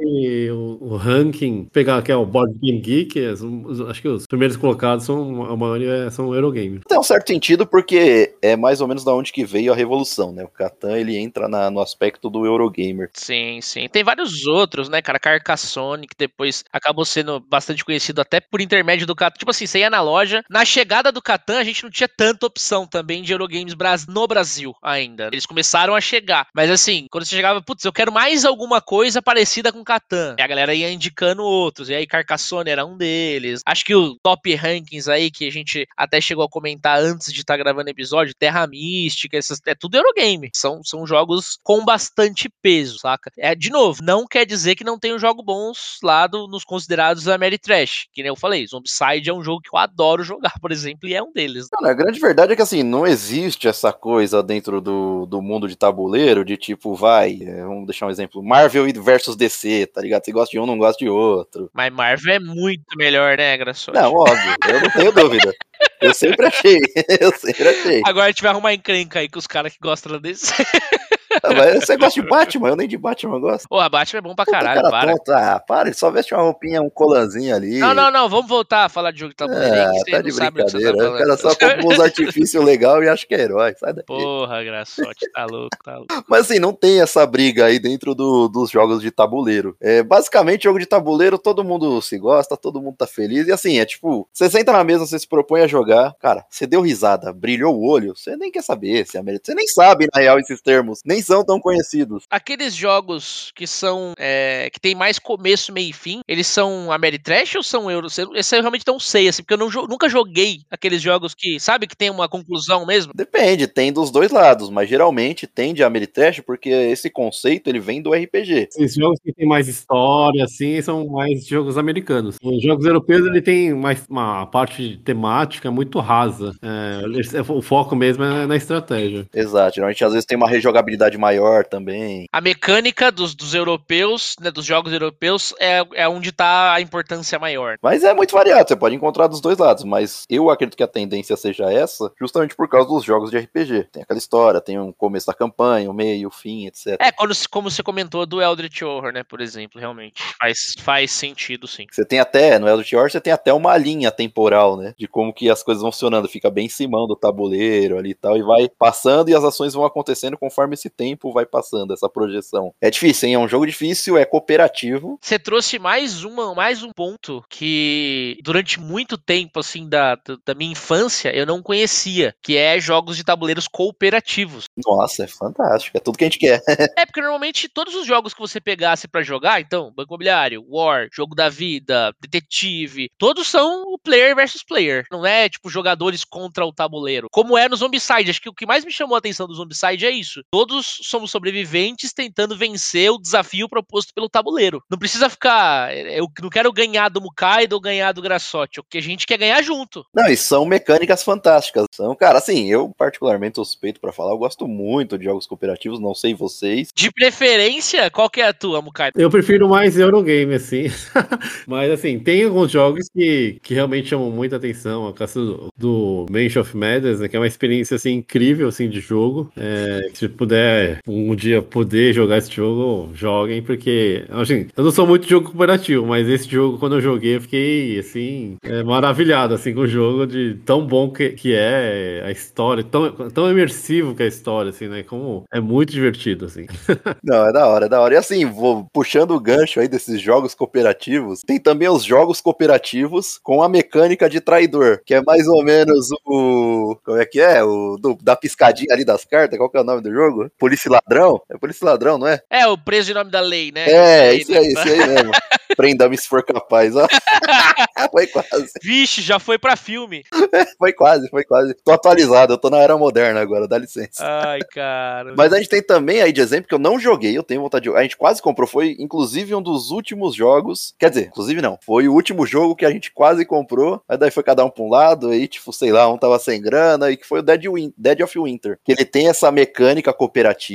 o, o ranking, pegar que é o Board Game Geek, as, acho que os primeiros colocados são a maioria são Eurogames. Tem um certo sentido porque é mais ou menos da onde que veio a revolução, né? O Catan ele entra na, no aspecto do Eurogamer. Sim, sim. Tem vários outros, né, cara? Carcassonne, que depois acabou sendo bastante conhecido até por intermédio do Catan. Tipo assim, você ia na loja, na chegada do Catan a gente não tinha tanta opção também de Eurogames no Brasil ainda. Eles começaram a chegar chegar. Mas assim, quando você chegava, putz, eu quero mais alguma coisa parecida com Catan. E a galera ia indicando outros. E aí Carcassonne era um deles. Acho que o top rankings aí, que a gente até chegou a comentar antes de estar tá gravando episódio, Terra Mística, essas, é tudo Eurogame. São, são jogos com bastante peso, saca? É, de novo, não quer dizer que não tenham jogos bons lá do, nos considerados da Mary Trash. Que nem eu falei, Zombicide é um jogo que eu adoro jogar, por exemplo, e é um deles. Cara, a grande verdade é que assim, não existe essa coisa dentro do, do mundo de tabu tabuleiro de tipo, vai, é, vamos deixar um exemplo, Marvel versus DC, tá ligado? Você gosta de um, não gosta de outro. Mas Marvel é muito melhor, né, Graçote? Não, óbvio, eu não tenho dúvida. Eu sempre achei, eu sempre achei. Agora a gente vai arrumar encrenca aí com os caras que gostam. Ah, mas você gosta de Batman? Eu nem de Batman gosto. Pô, a Batman é bom pra caralho, cara para. Ah, para, ele só veste uma roupinha, um colanzinho ali. Não, não, não, vamos voltar a falar de jogo de tabuleiro. É, tá de tá brincadeira. Tá o cara só compra uns artifícios legal e acha que é herói, sai daqui. Porra, graçote, tá louco, tá louco. Mas assim, não tem essa briga aí dentro do, dos jogos de tabuleiro. É, basicamente, jogo de tabuleiro, todo mundo se gosta, todo mundo tá feliz. E assim, é tipo, você senta na mesa, você se propõe a jogar, cara, você deu risada, brilhou o olho, você nem quer saber se é Você nem sabe, na real, esses termos. Nem são tão conhecidos. Aqueles jogos que são. É, que tem mais começo, meio e fim, eles são Ameritrash ou são Euro? Esse eu realmente não sei, assim, porque eu não, nunca joguei aqueles jogos que, sabe, que tem uma conclusão mesmo? Depende, tem dos dois lados, mas geralmente tem de Ameritrash porque esse conceito ele vem do RPG. Esses jogos que tem mais história, assim, são mais jogos americanos. Os jogos europeus ele tem mais uma parte temática muito rasa. É, o foco mesmo é na estratégia. Exato, geralmente às vezes tem uma rejogabilidade maior também. A mecânica dos, dos europeus, né, dos jogos europeus, é, é onde está a importância maior. Mas é muito variado, você pode encontrar dos dois lados, mas eu acredito que a tendência seja essa, justamente por causa dos jogos de RPG. Tem aquela história, tem um começo da campanha, o meio, o fim, etc. É, quando, como você comentou do Eldritch Horror, né, por exemplo, realmente. Faz, faz sentido, sim. Você tem até, no Eldritch Horror, você tem até uma linha temporal, né, de como que as coisas vão funcionando. Fica bem em cima do tabuleiro ali e tal, e vai passando e as ações vão acontecendo conforme esse tempo vai passando, essa projeção. É difícil, hein? É um jogo difícil, é cooperativo. Você trouxe mais uma, mais um ponto que durante muito tempo, assim, da, da minha infância, eu não conhecia, que é jogos de tabuleiros cooperativos. Nossa, é fantástico, é tudo que a gente quer. é, porque normalmente todos os jogos que você pegasse para jogar, então, Banco Imobiliário, War, Jogo da Vida, Detetive, todos são o player versus player. Não é, tipo, jogadores contra o tabuleiro. Como é no Zombicide. Acho que o que mais me chamou a atenção do Zombicide é isso. Todos somos sobreviventes tentando vencer o desafio proposto pelo tabuleiro. Não precisa ficar. Eu não quero ganhar do Mukaido ou ganhar do Grassotti. O que a gente quer ganhar junto. Não, e são mecânicas fantásticas. São, cara, assim, eu particularmente suspeito para falar, eu gosto muito de jogos cooperativos, não sei vocês. De preferência, qual que é a tua, Mukaido? Eu prefiro mais Eurogame, assim. Mas, assim, tem alguns jogos que, que realmente chamam muita atenção. A caso do, do Mansion of Madness, né, que é uma experiência, assim, incrível, assim, de jogo. É, se puder um dia poder jogar esse jogo, joguem, porque, assim, eu não sou muito de jogo cooperativo, mas esse jogo, quando eu joguei, eu fiquei, assim, é, maravilhado, assim, com o jogo de tão bom que, que é a história, tão, tão imersivo que é a história, assim, né? Como é muito divertido, assim. Não, é da hora, é da hora. E assim, vou puxando o gancho aí desses jogos cooperativos, tem também os jogos cooperativos com a mecânica de traidor, que é mais ou menos o. Como é que é? O do, da piscadinha ali das cartas, qual que é o nome do jogo? Polícia Ladrão? É Polícia Ladrão, não é? É, o preso em nome da lei, né? É, isso aí, isso aí mesmo. Prenda-me se for capaz, ó. foi quase. Vixe, já foi pra filme. foi quase, foi quase. Tô atualizado, eu tô na era moderna agora, dá licença. Ai, cara. Mas a gente tem também aí de exemplo que eu não joguei, eu tenho vontade de jogar. A gente quase comprou, foi inclusive um dos últimos jogos. Quer dizer, inclusive não, foi o último jogo que a gente quase comprou. Mas daí foi cada um pra um lado, aí, tipo, sei lá, um tava sem grana, e que foi o Dead, Win Dead of Winter. Que ele tem essa mecânica cooperativa,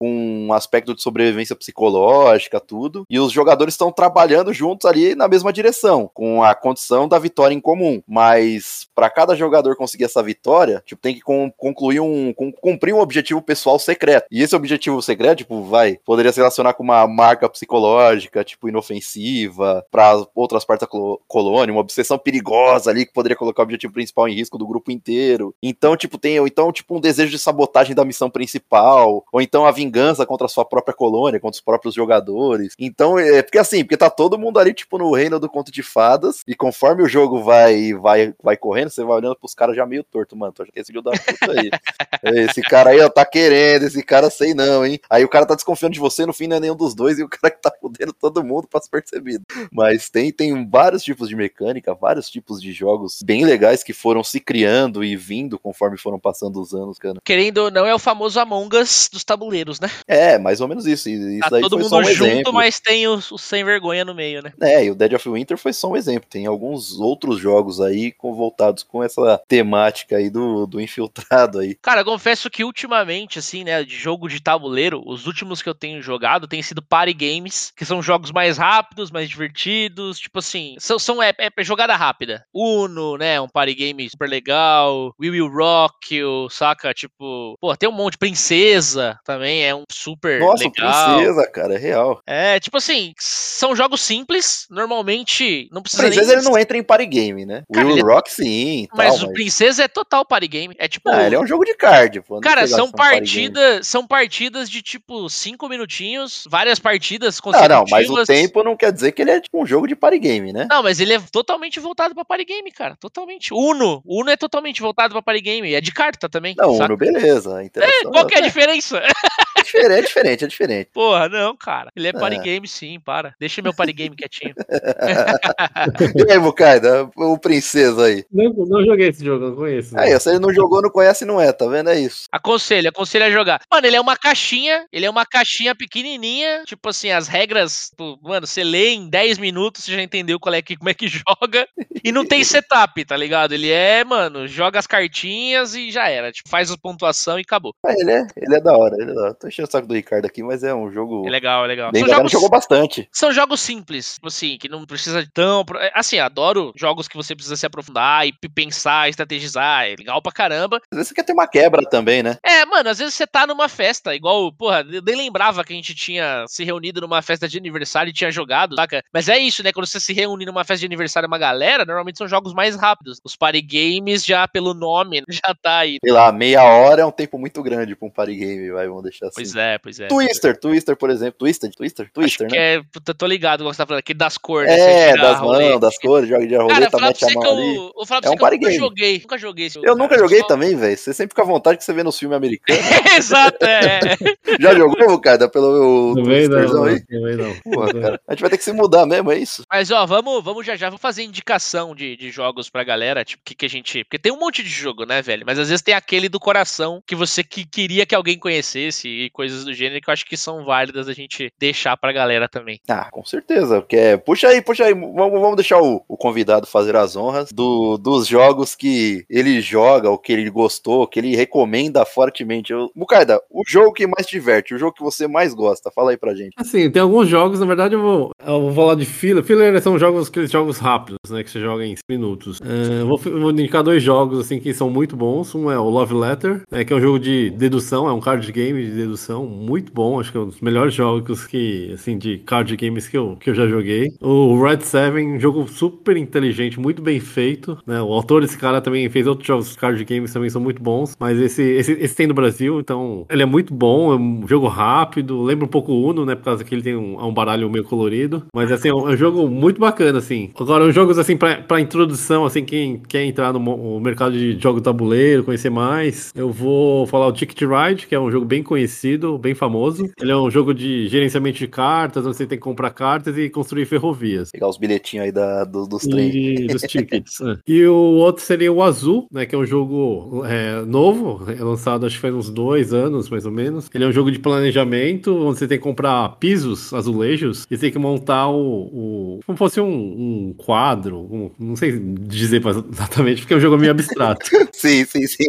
um aspecto de sobrevivência psicológica, tudo. E os jogadores estão trabalhando juntos ali na mesma direção, com a condição da vitória em comum. Mas para cada jogador conseguir essa vitória, tipo, tem que concluir um. cumprir um objetivo pessoal secreto. E esse objetivo secreto, tipo, vai, poderia se relacionar com uma marca psicológica, tipo, inofensiva, para outras partes da colônia, uma obsessão perigosa ali que poderia colocar o objetivo principal em risco do grupo inteiro. Então, tipo, tem, então, tipo, um desejo de sabotagem da missão principal, ou então a vingança contra a sua própria colônia, contra os próprios jogadores. Então, é porque assim, porque tá todo mundo ali, tipo, no reino do conto de fadas, e conforme o jogo vai vai vai correndo, você vai olhando pros caras já meio torto, mano, tô achando que esse filho da puta aí. esse cara aí, ó, tá querendo, esse cara sei não, hein? Aí o cara tá desconfiando de você, no fim não é nenhum dos dois, e o cara que tá fudendo todo mundo passa percebido. Mas tem, tem vários tipos de mecânica, vários tipos de jogos bem legais que foram se criando e vindo conforme foram passando os anos, cara. Querendo ou não, é o famoso Among Us dos tabuleiros, né? É, mais ou menos isso. isso tá todo mundo um junto, exemplo. mas tem o, o, sem vergonha no meio, né? É, e o Dead of Winter foi só um exemplo. Tem alguns outros jogos aí com, voltados com essa temática aí do, do infiltrado aí. Cara, confesso que ultimamente, assim, né, de jogo de tabuleiro, os últimos que eu tenho jogado têm sido party games, que são jogos mais rápidos, mais divertidos, tipo assim, são, são é, é jogada rápida. Uno, né, um party game super legal, We Will Rock, o, saca, tipo, pô, tem um monte, Princesa também é um super Nossa, legal. Princesa, cara, é real. É, tipo assim, são jogos simples, normalmente não precisa Princesa nem... ele não entra em party game, né? Cara, Will Rock sim, mas tal, o mas... Princesa é total party game, é tipo... Ah, ele é um jogo de card, pô. Cara, são partidas, são partidas de tipo cinco minutinhos, várias partidas consecutivas. Não, não, mas o tempo não quer dizer que ele é tipo um jogo de party game, né? Não, mas ele é totalmente voltado pra party game, cara, totalmente. Uno, Uno é totalmente voltado pra party game, é de carta também. Não, saca? Uno, beleza. É, qual que é a diferença? É diferente, é diferente, é diferente. Porra, não, cara. Ele é, é. party game sim, para. Deixa meu party game quietinho. e aí, Bukaida, o princesa aí? Não, não joguei esse jogo, não conheço. Aí, se ele não jogou, não conhece, não é, tá vendo? É isso. Aconselho, aconselho a jogar. Mano, ele é uma caixinha, ele é uma caixinha pequenininha, tipo assim, as regras, tipo, mano, você lê em 10 minutos, você já entendeu qual é que, como é que joga, e não tem setup, tá ligado? Ele é, mano, joga as cartinhas e já era, tipo, faz a pontuação e acabou. É, ele é, ele é da hora, ele é da hora. Tô o saco do Ricardo aqui, mas é um jogo... É legal, é legal. Bem são jogos... jogou bastante. São jogos simples, assim, que não precisa de tão... Assim, adoro jogos que você precisa se aprofundar e pensar, estrategizar, é legal pra caramba. Às vezes você quer ter uma quebra também, né? É, mano, às vezes você tá numa festa, igual, porra, eu nem lembrava que a gente tinha se reunido numa festa de aniversário e tinha jogado, saca? Mas é isso, né? Quando você se reúne numa festa de aniversário uma galera, normalmente são jogos mais rápidos. Os party games já pelo nome já tá aí. Sei lá, meia hora é um tempo muito grande pra um party game, vai, vamos deixar assim. Pois é, pois é. Twister, Twister, por exemplo. Twister, Twister, Twister, Acho né? Que é, tô ligado com você tá falando, aquele das cores. Né? É, das mãos, das cores, joga de roleta, mete a mão eu, ali. Eu falo pra é um que eu nunca joguei, nunca joguei esse Eu cara, nunca joguei só... também, velho. Você sempre fica à vontade que você vê nos filmes americanos. Exato, é. Já jogou, cara, pelo meu Twitterzão aí? Também não. Porra, cara. A gente vai ter que se mudar mesmo, é isso? Mas, ó, vamos, vamos já já, vamos fazer indicação de, de jogos pra galera, tipo, que, que a gente... Porque tem um monte de jogo, né, velho? Mas às vezes tem aquele do coração que você que queria que alguém conhecesse e coisas do gênero que eu acho que são válidas a gente deixar pra galera também. Ah, com certeza. Porque, é, puxa aí, puxa aí. Vamos, vamos deixar o, o convidado fazer as honras do, dos jogos que ele joga, o que ele gostou, que ele recomenda fortemente. Eu, Mukaida, o jogo que mais diverte, o jogo que você mais gosta, fala aí pra gente. Assim, tem alguns jogos, na verdade, eu vou, eu vou falar de filler. Filler são jogos, aqueles jogos rápidos, né? Que você joga em 5 minutos. Eu vou, vou indicar dois jogos, assim, que são muito bons. Um é o Love Letter, né, que é um jogo de dedução, é um card game de dedução muito bom. Acho que é um dos melhores jogos que, assim, de card games que eu, que eu já joguei. O Red Seven, jogo super inteligente, muito bem feito. Né? O autor desse cara também fez outros jogos card games também são muito bons. Mas esse, esse, esse tem no Brasil, então ele é muito bom, é um jogo rápido. Lembra um pouco o Uno, né? Por causa que ele tem um, um baralho meio colorido. Mas assim, é um, é um jogo muito bacana, assim. Agora, os jogos assim, pra, pra introdução, assim, quem quer entrar no, no mercado de jogo tabuleiro, conhecer mais, eu vou falar o Ticket Ride, que é um jogo bem conhecido, bem famoso. Ele é um jogo de gerenciamento de cartas, onde você tem que comprar cartas e construir ferrovias. Pegar os bilhetinhos aí da, do, dos trens. E dos tickets. é. E o outro seria o Azul, né? Que é um jogo é, novo, é lançado acho que faz uns dois anos, mais ou menos. Ele é um jogo de planejamento, onde você tem que comprar pisos, azulejos, e tem que montar o. o como fosse um, um quadro, um- não sei dizer exatamente, porque é um jogo meio abstrato. sim, sim, sim.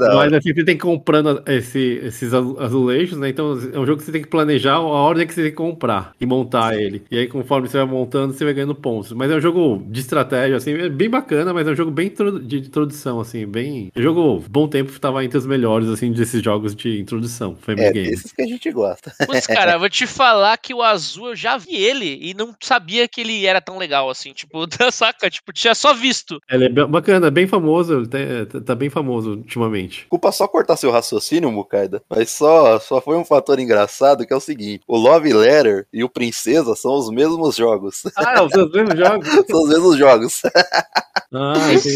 Hora. Mas assim, você tem que comprando esse- esses azu- né? Então é um jogo que você tem que planejar a ordem que você tem que comprar e montar ele. E aí, conforme você vai montando, você vai ganhando pontos. Mas é um jogo de estratégia, assim, é bem bacana, mas é um jogo bem de introdução, assim, bem. O jogo, bom tempo, estava entre os melhores, assim, desses jogos de introdução, Family É, Game. desses que a gente gosta. Putz, cara, eu vou te falar que o azul eu já vi ele e não sabia que ele era tão legal assim. Tipo, saca? Tipo, tinha só visto. Ele é bacana, bem famoso, ele tá, tá bem famoso ultimamente. Culpa só cortar seu raciocínio, Mukaida. Mas só, só foi um fator engraçado que é o seguinte: o Love Letter e o Princesa são os mesmos jogos. Ah, os mesmos jogos? são os mesmos jogos. Ah.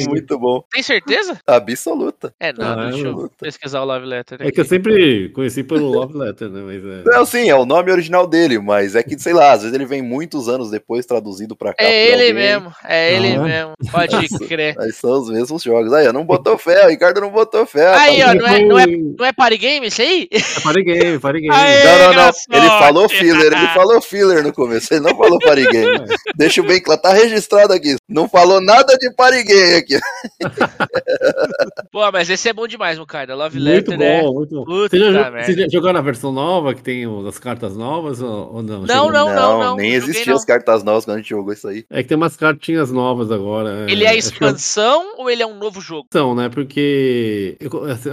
Muito bom. Tem certeza? Absoluta. É, não, Ah, deixa eu pesquisar o Love Letter. É que eu aqui. sempre conheci pelo Love Letter, né? Mas é. Não, sim, é o nome original dele, mas é que, sei lá, às vezes ele vem muitos anos depois traduzido pra cá. É ele alguém. mesmo, é ele Ah. mesmo. Pode Nossa. crer. Aí são os mesmos jogos. Aí, ó, não botou fé, o Ricardo não botou fé. Aí, ó, rapaz. não é, não, é, não é party game isso aí? É Party Game, Party Game. Aê! Não, não, não. Ele falou filler, ele falou filler no começo, ele não falou party game. Deixa bem claro, tá registrado aqui. Não falou nada de party game aqui. Pô, mas esse é bom demais, Mukaida. Love Muito Letter, né? bom, muito bom. Puta Você já, você já jogou na versão nova, que tem as cartas novas, ou, ou não? Não, não, não, não. nem existiam as cartas novas quando a gente jogou isso aí. É que tem umas cartinhas novas agora. Ele é que expansão ou ele é um novo jogo? São, né? Porque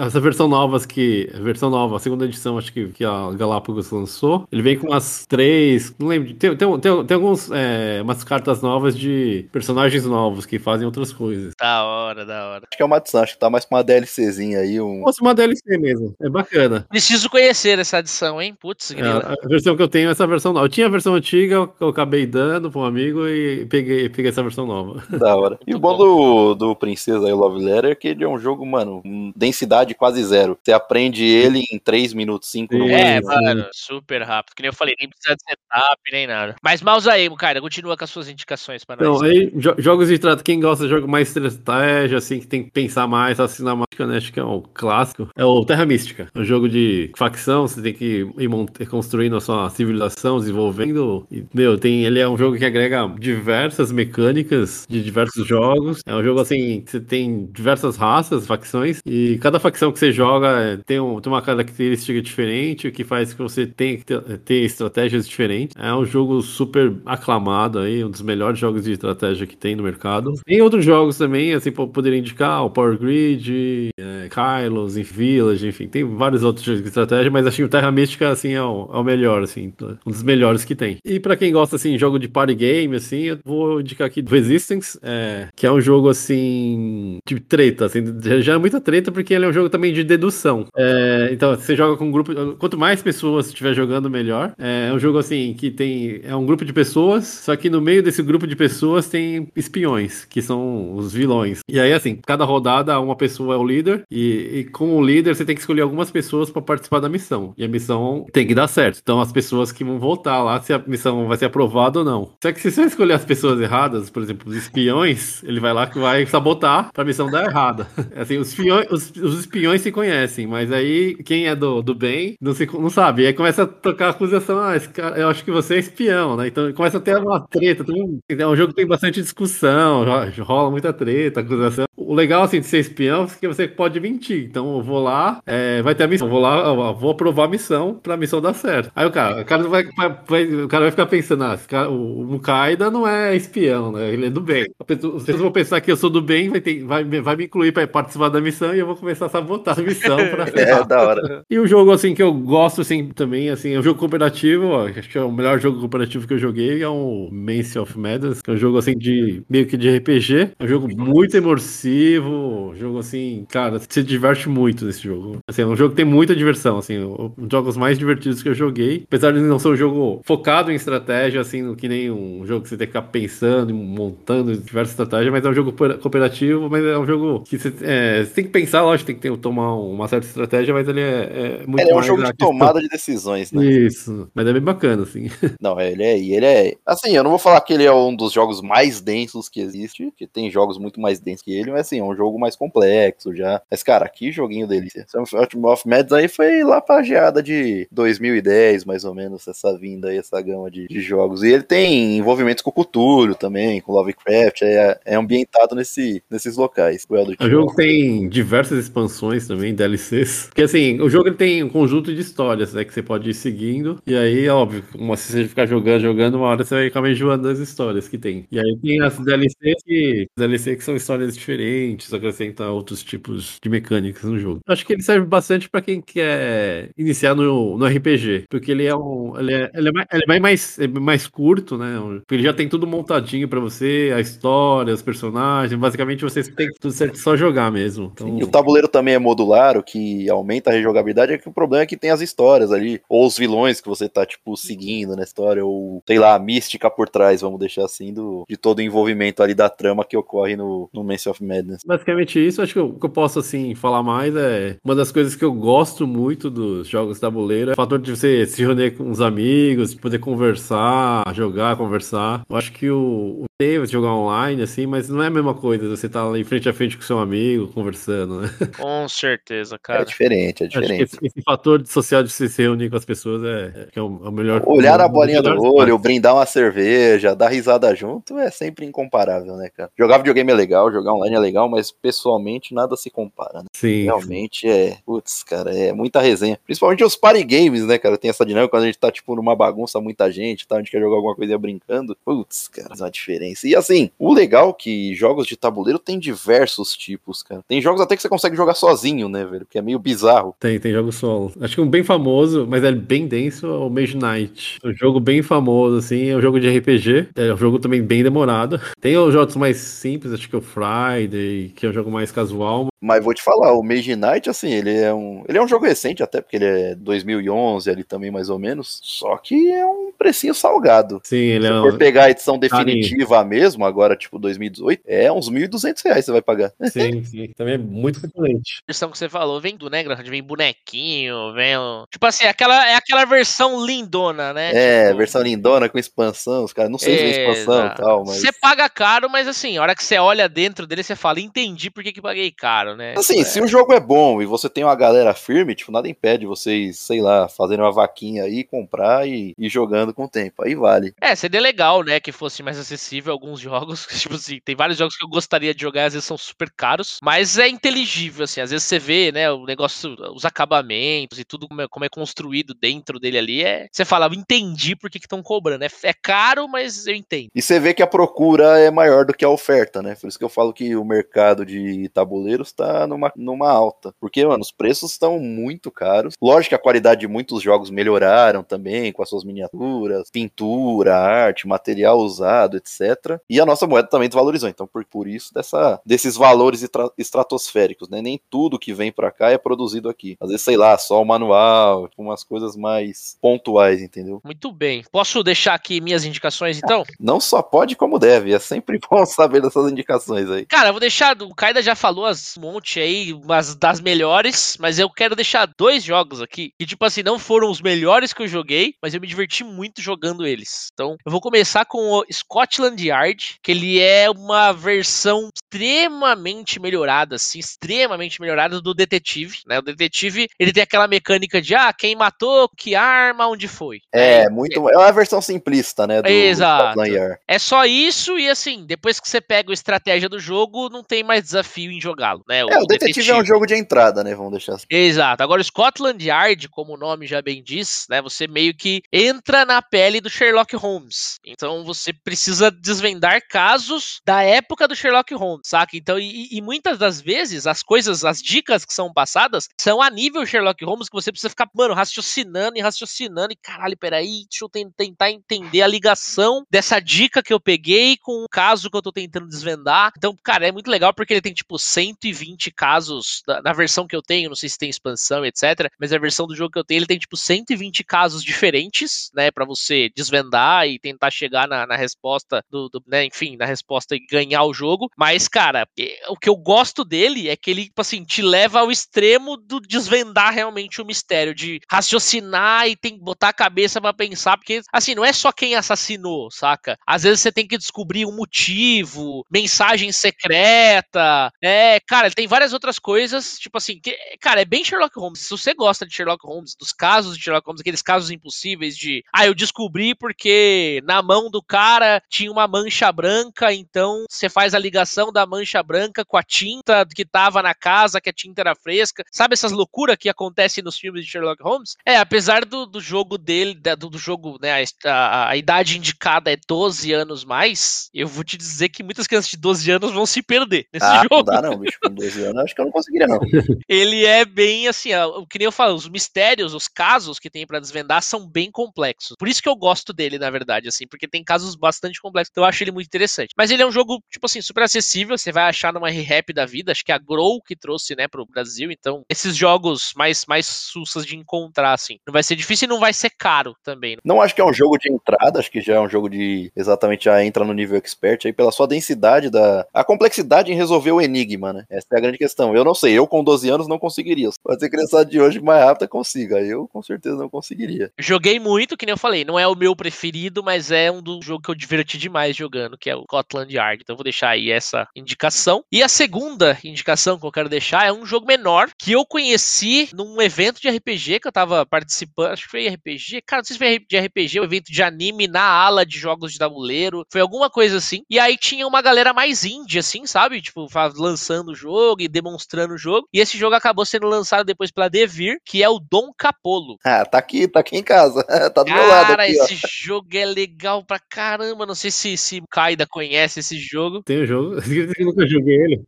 essa versão novas que. A versão nova, a segunda edição, acho que, que a Galápagos lançou. Ele vem com umas três. Não lembro. Tem, tem, tem, tem alguns. É, umas cartas novas de personagens novos que fazem outras coisas. Da hora, da hora. Acho que é uma adição, acho que tá mais pra uma DLCzinha aí. Um... Fosse uma DLC mesmo. É bacana. Preciso conhecer essa adição, hein? Putz, É, a versão que eu tenho é essa versão nova. Eu tinha a versão antiga, eu eu acabei dando pra um amigo e peguei, peguei essa versão nova. Da hora. E o bom do, do Princesa e Love Letter é que ele é um jogo, mano, com densidade quase zero. Você aprende ele em 3 minutos, 5 no. É, máximo. mano, super rápido. Que nem eu falei, nem precisa de setup, nem nada. Mas mouse aí, cara, continua com as suas indicações pra nós. Então, aí, jo- jogos de estratégia, quem gosta de jogo mais estratégia, assim, que tem que pensar mais, a cinemática, né? Acho que é o clássico. É o Terra Mística. É um jogo de facção, você tem que ir construindo a sua civilização, desenvolvendo. E, meu, tem, ele é um jogo que agrega diversas mecânicas de diversos jogos. É um jogo, assim, que você tem diversas raças, facções, e cada facção que você joga é, tem, um- tem uma característica diferente, o que faz que você tenha que ter, estratégias diferentes. É um jogo super aclamado aí, um dos melhores jogos de estratégia que tem no mercado. Tem outros jogos também, assim, pra eu poder indicar, o Power Grid, é, Kylos, Village, enfim, tem vários outros jogos de estratégia, mas acho que o Terra Mística, assim, é o, é o melhor, assim, um dos melhores que tem. E pra quem gosta, assim, jogo de party game, assim, eu vou indicar aqui Resistance, é, que é um jogo, assim, de treta, assim, já é muita treta, porque ele é um jogo também de dedução. É, então, você joga com um grupo, quanto mais pessoas estiver jogando, melhor. É um jogo, assim, que tem, é um grupo de pessoas, só que no meio desse grupo de pessoas tem espiões, que são os vilões. E aí, assim, cada rodada uma pessoa é o líder, e, e como líder você tem que escolher algumas pessoas para participar da missão. E a missão tem que dar certo. Então, as pessoas que vão voltar lá, se a missão vai ser aprovada ou não. Só que se você escolher as pessoas erradas, por exemplo, os espiões, ele vai lá que vai sabotar pra missão dar errada. Assim, os, espiões, os, os espiões se conhecem, mas aí quem é do, do bem não, se, não sabe. E aí começa a tocar a acusação, ah, esse cara, eu acho que você é espião, né? Então começa a ter uma treta. É um jogo que tem bastante discussão, rola muita treta, acusação. O legal, assim, de ser espião é que você pode mentir. Então eu vou lá, é, vai ter a missão, eu vou lá, eu vou aprovar a missão pra missão dar certo. Aí o cara, o cara vai, vai, o cara vai ficar pensando, ah, cara, o Mukaida não é espião, né? Ele é do bem. As pessoas vão pensar que eu sou do bem, vai, ter, vai, vai me incluir pra participar da missão e eu vou começar a sabotar a missão pra É, da hora. E o jogo, assim, que eu gosto, assim, também, assim, é um jogo cooperativo, ó, acho que é o melhor jogo cooperativo que eu joguei, é o Mance of Madness, que é um jogo, assim, de meio que de RPG. É um jogo muito imersivo, jogo, assim, cara, se diverte muito nesse jogo. Assim, é um jogo que tem muita diversão, assim, um dos jogos mais divertidos que eu joguei, apesar de não ser um jogo focado em estratégia, assim, que nem um jogo que você tem que ficar pensando, montando diversas estratégias, mas é um jogo cooperativo, mas é um jogo que você, é, você tem que pensar, lógico, tem que ter, tomar uma certa estratégia, mas ele é, é muito Ele é um jogo de tomada de decisões, né? Isso, mas é bem bacana, assim. Não, ele é, ele é. Assim, eu não vou falar que ele é um dos jogos mais densos que existe, que tem jogos muito mais densos que ele, mas assim, é um jogo mais complexo já. Mas, cara, que joguinho delícia. Ultimate of Mads aí foi lá pra geada de 2010, mais ou menos, essa vinda aí, essa gama de, de jogos. E ele tem envolvimentos com o Cthulhu também, com Lovecraft, é, é ambientado nesse, nesses locais. O, o jogo tem diversas expansões também, DLCs. Porque assim, o jogo ele tem um conjunto de histórias, né, que você pode ir seguindo. E aí, óbvio, como se você ficar jogando, jogando, uma hora você vai acabar enjoando das histórias que tem. E aí tem as DLCs que, DLC que são histórias diferentes, acrescenta outros tipos de mecânicas no jogo. Acho que ele serve bastante para quem quer iniciar no, no RPG, porque ele é um. Ele é, ele é, mais, ele é mais, é mais curto, né? Porque ele já tem tudo montadinho para você, a história, os personagens. Basicamente você tem tudo certo só jogar mesmo. Então... Sim, o tabuleiro também é modular, o que aumenta a rejogabilidade é que o problema é que tem as histórias ali, ou os vilões que você tá, tipo, seguindo na história, ou sei lá, a mística por trás, vamos deixar assim, do, de todo o envolvimento ali da trama que ocorre no, no Mance of Madness. Basicamente isso, acho que o que eu posso, assim, falar mais é uma das coisas que eu gosto muito dos jogos tabuleiro é o fator de você se reunir com os amigos, poder conversar, jogar, conversar. Eu acho que o, o tem jogar online, assim, mas não é a mesma coisa você tá ali frente a frente com seu amigo, conversando, né? Com certeza, cara. É diferente, é diferente. Esse, esse, fator social de se reunir com as pessoas é, é, o, é o, melhor. Olhar a bolinha do olho, brindar uma cerveja, dar risada junto é sempre incomparável, né, cara? Jogar videogame é legal, jogar online é legal, mas pessoalmente nada se compara, né? Sim. Realmente é, putz, cara, é muita resenha. Principalmente os party games, né, cara? Tem essa dinâmica quando a gente tá, tipo, numa bagunça, muita gente, tá? A gente quer jogar alguma coisa brincando. Putz, cara, faz uma diferença. E assim, o legal é que jogos de tabuleiro tem diversos tipos, cara. Tem jogos até que você consegue jogar sozinho, né, velho? Que é meio bizarro. Tem, tem jogos solo. Acho que um bem famoso, mas é bem denso, é o Mage Knight. Um jogo bem famoso, assim, é um jogo de RPG. É um jogo também bem demorado. Tem os jogos mais simples, acho que o Friday, que é um jogo mais casual. Mas vou te falar, o Mage Knight, assim, ele é um. Ele é um jogo recente, até porque ele é 2011 ali também, mais ou menos. Só que é um precinho salgado. Sim, ele Se é. For pegar a edição definitiva mesmo, agora, tipo, 2018, é uns 1.200 reais você vai pagar. Sim, sim. Também é muito frequente. A versão que você falou vem do, né, Vem bonequinho, vem. Tipo assim, aquela, é aquela versão lindona, né? É, tipo... versão lindona com expansão, os caras. Não sei se é expansão e tal, mas. Você paga caro, mas assim, a hora que você olha dentro dele, você fala, entendi por que, que paguei caro, né? Assim, é. se o jogo é bom e você tem uma galera firme, tipo, nada impede vocês, sei lá, fazerem uma vaquinha aí, comprar e ir jogando com o tempo. Aí vale. É, seria legal, né, que fosse mais acessível alguns jogos. Tipo assim, tem vários jogos que eu gostaria de jogar, às vezes são super caros, mas é inteligível, assim. Às vezes você vê, né, o negócio, os acabamentos e tudo como é, como é construído dentro dele ali. É, você fala, eu entendi por que estão cobrando. É, é caro, mas eu entendo. E você vê que a procura é maior do que a oferta, né? Por isso que eu falo que o mercado de tabuleiros tá numa, numa alta. Porque, mano, os preços estão muito caros. Lógico que a qualidade de muitos jogos melhoraram também, com as suas miniaturas miniaturas, pintura, arte, material usado, etc. E a nossa moeda também desvalorizou. Então, por, por isso, dessa, desses valores estratosféricos, né? Nem tudo que vem para cá é produzido aqui. Às vezes, sei lá, só o manual, tipo, umas coisas mais pontuais, entendeu? Muito bem. Posso deixar aqui minhas indicações, então? Não só pode, como deve. É sempre bom saber dessas indicações aí. Cara, eu vou deixar. O Kaida já falou as monte aí, umas das melhores, mas eu quero deixar dois jogos aqui que, tipo assim, não foram os melhores que eu joguei, mas eu me diverti muito jogando eles. Então, eu vou começar com o Scotland Yard, que ele é uma versão extremamente melhorada, assim, extremamente melhorada do detetive, né? O detetive, ele tem aquela mecânica de, ah, quem matou, que arma, onde foi. É, é muito. É uma versão simplista, né? Do, Exato. Do é só isso e, assim, depois que você pega a estratégia do jogo, não tem mais desafio em jogá-lo, né? O, é, o detetive, detetive, é um jogo de entrada, né? Vamos deixar assim. Exato. Agora, o Scotland Yard, como o nome já bem diz, né? Você meio que entra na pele do Sherlock Holmes. Então, você precisa desvendar casos da época do Sherlock Holmes saca? Então, e, e, muitas das vezes, as coisas, as dicas que são passadas são a nível Sherlock Holmes que você precisa ficar, mano, raciocinando e raciocinando e caralho, peraí, deixa eu tentar entender a ligação dessa dica que eu peguei com o caso que eu tô tentando desvendar. Então, cara, é muito legal porque ele tem, tipo, 120 casos na, na versão que eu tenho, não sei se tem expansão, etc, mas a versão do jogo que eu tenho, ele tem, tipo, 120 casos diferentes, né, para você desvendar e tentar chegar na, na resposta do, do, né, enfim, na resposta e ganhar o jogo, mas, cara, o que eu gosto dele é que ele, tipo assim, te leva ao extremo do desvendar realmente o mistério, de raciocinar e tem que botar a cabeça para pensar, porque, assim, não é só quem assassinou, saca? Às vezes você tem que descobrir um motivo, mensagem secreta, é, cara, tem várias outras coisas, tipo assim, que, cara, é bem Sherlock Holmes. Se você gosta de Sherlock Holmes, dos casos de Sherlock Holmes, aqueles casos impossíveis de, ah, eu descobri porque na mão do cara tinha uma mancha branca, então você faz a ligação da mancha branca com a tinta que tava na casa, que a tinta era fresca. Sabe essas loucuras que acontecem nos filmes de Sherlock Holmes? É, apesar do, do jogo dele, do, do jogo, né, a, a, idade indicada é 12 anos mais, eu vou te dizer que muitas crianças de 12 anos vão se perder nesse ah, jogo. Não dá não, bicho, com 12 anos acho que eu não conseguiria não. Ele é bem assim, o que nem eu falo, os mistérios, os casos que tem para desvendar são bem complexos. Por isso que eu gosto dele, na verdade, assim, porque tem casos bastante complexos. Então eu acho ele muito interessante. Mas ele é um jogo, tipo assim, super acessível, você vai achar numa rap da vida, acho que é a Grow que trouxe, né, pro Brasil, então esses jogos mais, mais sussas de encontrar, assim, não vai ser difícil e não vai ser caro também. Não acho que é um jogo de entrada, acho que já é um jogo de, exatamente, já entra no nível expert aí, pela sua densidade da, a complexidade em resolver o enigma, né, essa é a grande questão, eu não sei, eu com 12 anos não conseguiria, pode ser criança de hoje mais rápida consiga, eu com certeza não conseguiria. Joguei muito, que nem eu falei, não é o meu preferido, mas é um do jogo que eu diverti demais jogando, que é o Scotland Yard, então eu vou deixar aí essa indicação. E a segunda indicação que eu quero deixar é um jogo menor que eu conheci num evento de RPG que eu tava participando. Acho que foi RPG. Cara, não sei se foi de RPG, um evento de anime na ala de jogos de tabuleiro. Foi alguma coisa assim. E aí tinha uma galera mais indie, assim, sabe? Tipo, lançando o jogo e demonstrando o jogo. E esse jogo acabou sendo lançado depois pela Devir, que é o Dom Capolo. Ah, tá aqui, tá aqui em casa. tá do Cara, meu lado. Cara, esse ó. jogo é legal pra caramba. Não sei se, se Kaida conhece esse jogo. Tem o jogo. Eu nunca joguei ele.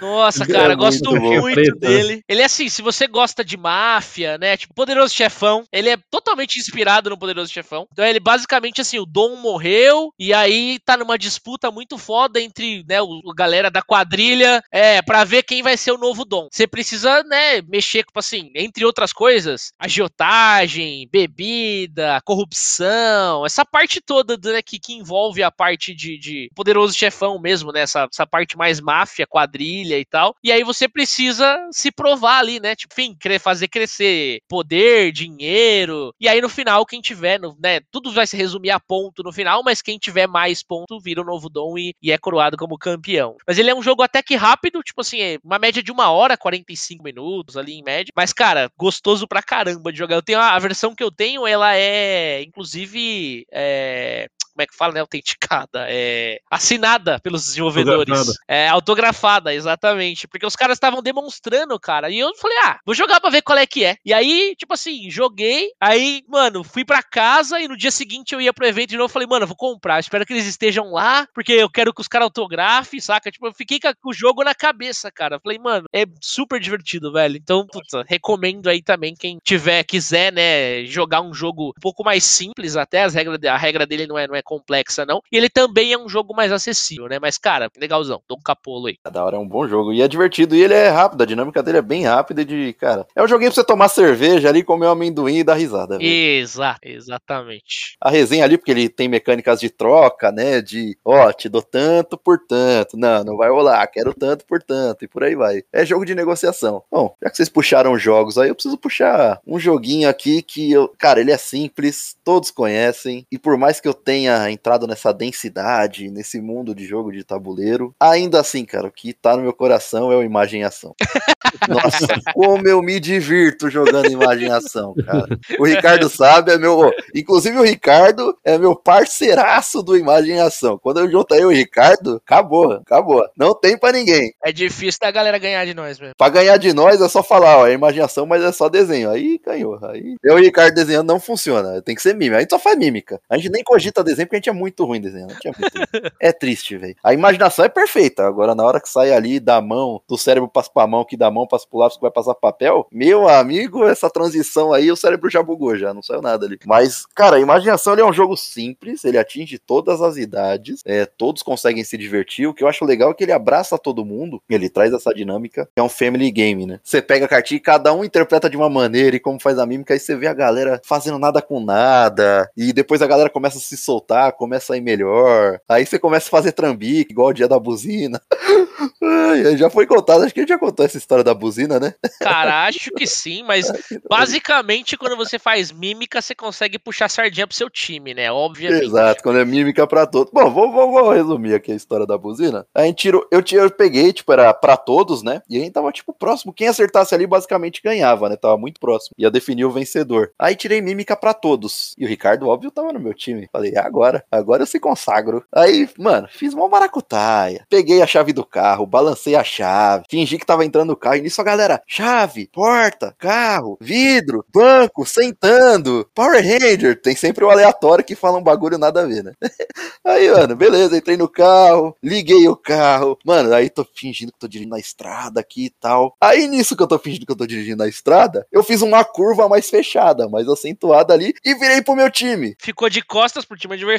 Nossa, cara, é gosto muito, muito dele. Ele é assim, se você gosta de máfia, né? Tipo, Poderoso Chefão, ele é totalmente inspirado no Poderoso Chefão. Então ele basicamente assim, o Dom morreu e aí tá numa disputa muito foda entre, né, o, a galera da quadrilha, é, para ver quem vai ser o novo Dom. Você precisa, né, mexer com assim, entre outras coisas, agiotagem, bebida, corrupção, essa parte toda né, que, que envolve a parte de, de Poderoso Chefão mesmo, né, essa, essa parte mais máfia, quadrilha e tal. E aí você precisa se provar ali, né? Tipo, enfim, fazer crescer poder, dinheiro. E aí no final, quem tiver, né? Tudo vai se resumir a ponto no final, mas quem tiver mais ponto vira o novo dom e, e é coroado como campeão. Mas ele é um jogo até que rápido, tipo assim, é uma média de uma hora, 45 minutos ali em média. Mas, cara, gostoso pra caramba de jogar. Eu tenho a, a versão que eu tenho, ela é, inclusive, é, como é que fala, né? Autenticada, é assinada pelos desenvolvedores. Autografada. É, autografada, exatamente. Porque os caras estavam demonstrando, cara. E eu falei, ah, vou jogar pra ver qual é que é. E aí, tipo assim, joguei. Aí, mano, fui pra casa e no dia seguinte eu ia pro evento de novo. Falei, mano, vou comprar. Espero que eles estejam lá, porque eu quero que os caras autografem, saca? Tipo, eu fiquei com o jogo na cabeça, cara. Falei, mano, é super divertido, velho. Então, puta, recomendo aí também quem tiver, quiser, né, jogar um jogo um pouco mais simples até. As regras, a regra dele não é, não é complexa, não. E ele também é um jogo mais acessível, né? Mas, cara, legalzão. Dom Capolo aí. Da hora é um bom jogo. E é divertido. E ele é rápido. A dinâmica dele é bem rápida de, cara. É um joguinho pra você tomar cerveja ali, comer um amendoim e dar risada. Exato, exatamente. A resenha ali, porque ele tem mecânicas de troca, né? De, ó, te dou tanto por tanto. Não, não vai rolar. Quero tanto por tanto. E por aí vai. É jogo de negociação. Bom, já que vocês puxaram jogos aí, eu preciso puxar um joguinho aqui que eu. Cara, ele é simples, todos conhecem. E por mais que eu tenha entrado nessa densidade, nesse mundo de jogo de tabuleiro, ainda assim, cara, o que tá no meu coração é o imagem e ação. Nossa, como eu me divirto jogando imagem e ação, cara. O Ricardo sabe, é meu. Inclusive, o Ricardo é meu parceiraço do imagem e ação. Quando eu juntei o Ricardo, acabou, acabou. Não tem para ninguém. É difícil da galera ganhar de nós mesmo. Pra ganhar de nós é só falar, ó, é imaginação, mas é só desenho. Aí ganhou. Aí eu e o Ricardo desenhando não funciona. Tem que ser mímica. A gente só faz mímica. A gente nem cogita desenho porque a gente é muito ruim desenhando. É triste, velho. A imaginação é perfeita. Agora, na hora que sai ali da mão, do cérebro passa pra mão, que da mão passa pro lápis, que vai passar papel, meu amigo, essa transição aí, o cérebro já bugou, já não saiu nada ali. Mas, cara, a imaginação é um jogo simples, ele atinge todas as idades, é, todos conseguem se divertir. O que eu acho legal é que ele abraça todo mundo, ele traz essa dinâmica, é um family game, né? Você pega a cartinha e cada um interpreta de uma maneira e como faz a mímica, aí você vê a galera fazendo nada com nada, e depois a galera começa a se soltar, começa a ir melhor, aí você começa a fazer trambique, igual o dia da buzina. Ai, já foi contado, acho que a gente já contou essa história da buzina, né? Cara, acho que sim, mas basicamente quando você faz mímica, você consegue puxar sardinha pro seu time, né? Obviamente. Exato, quando é mímica pra todos. Bom, vou, vou, vou resumir aqui a história da buzina. A gente tirou, eu, eu peguei, tipo, era pra todos, né? E a gente tava, tipo, próximo. Quem acertasse ali basicamente ganhava, né? Tava muito próximo. Ia definir o vencedor. Aí tirei mímica pra todos. E o Ricardo, óbvio, tava no meu time. Falei, agora, agora eu se consagro. Aí, mano, fiz uma maracutaia. Peguei a chave do carro, balancei a chave, fingi que tava entrando no carro. E nisso a galera, chave, porta, carro, vidro, banco, sentando, Power Ranger. Tem sempre o aleatório que fala um bagulho nada a ver, né? Aí, mano, beleza, entrei no carro, liguei o carro. Mano, aí tô fingindo que tô dirigindo na estrada aqui e tal. Aí nisso que eu tô fingindo que eu tô dirigindo na estrada, eu fiz uma curva mais fechada, mais acentuada ali e virei pro meu time. Ficou de costas pro time adversário.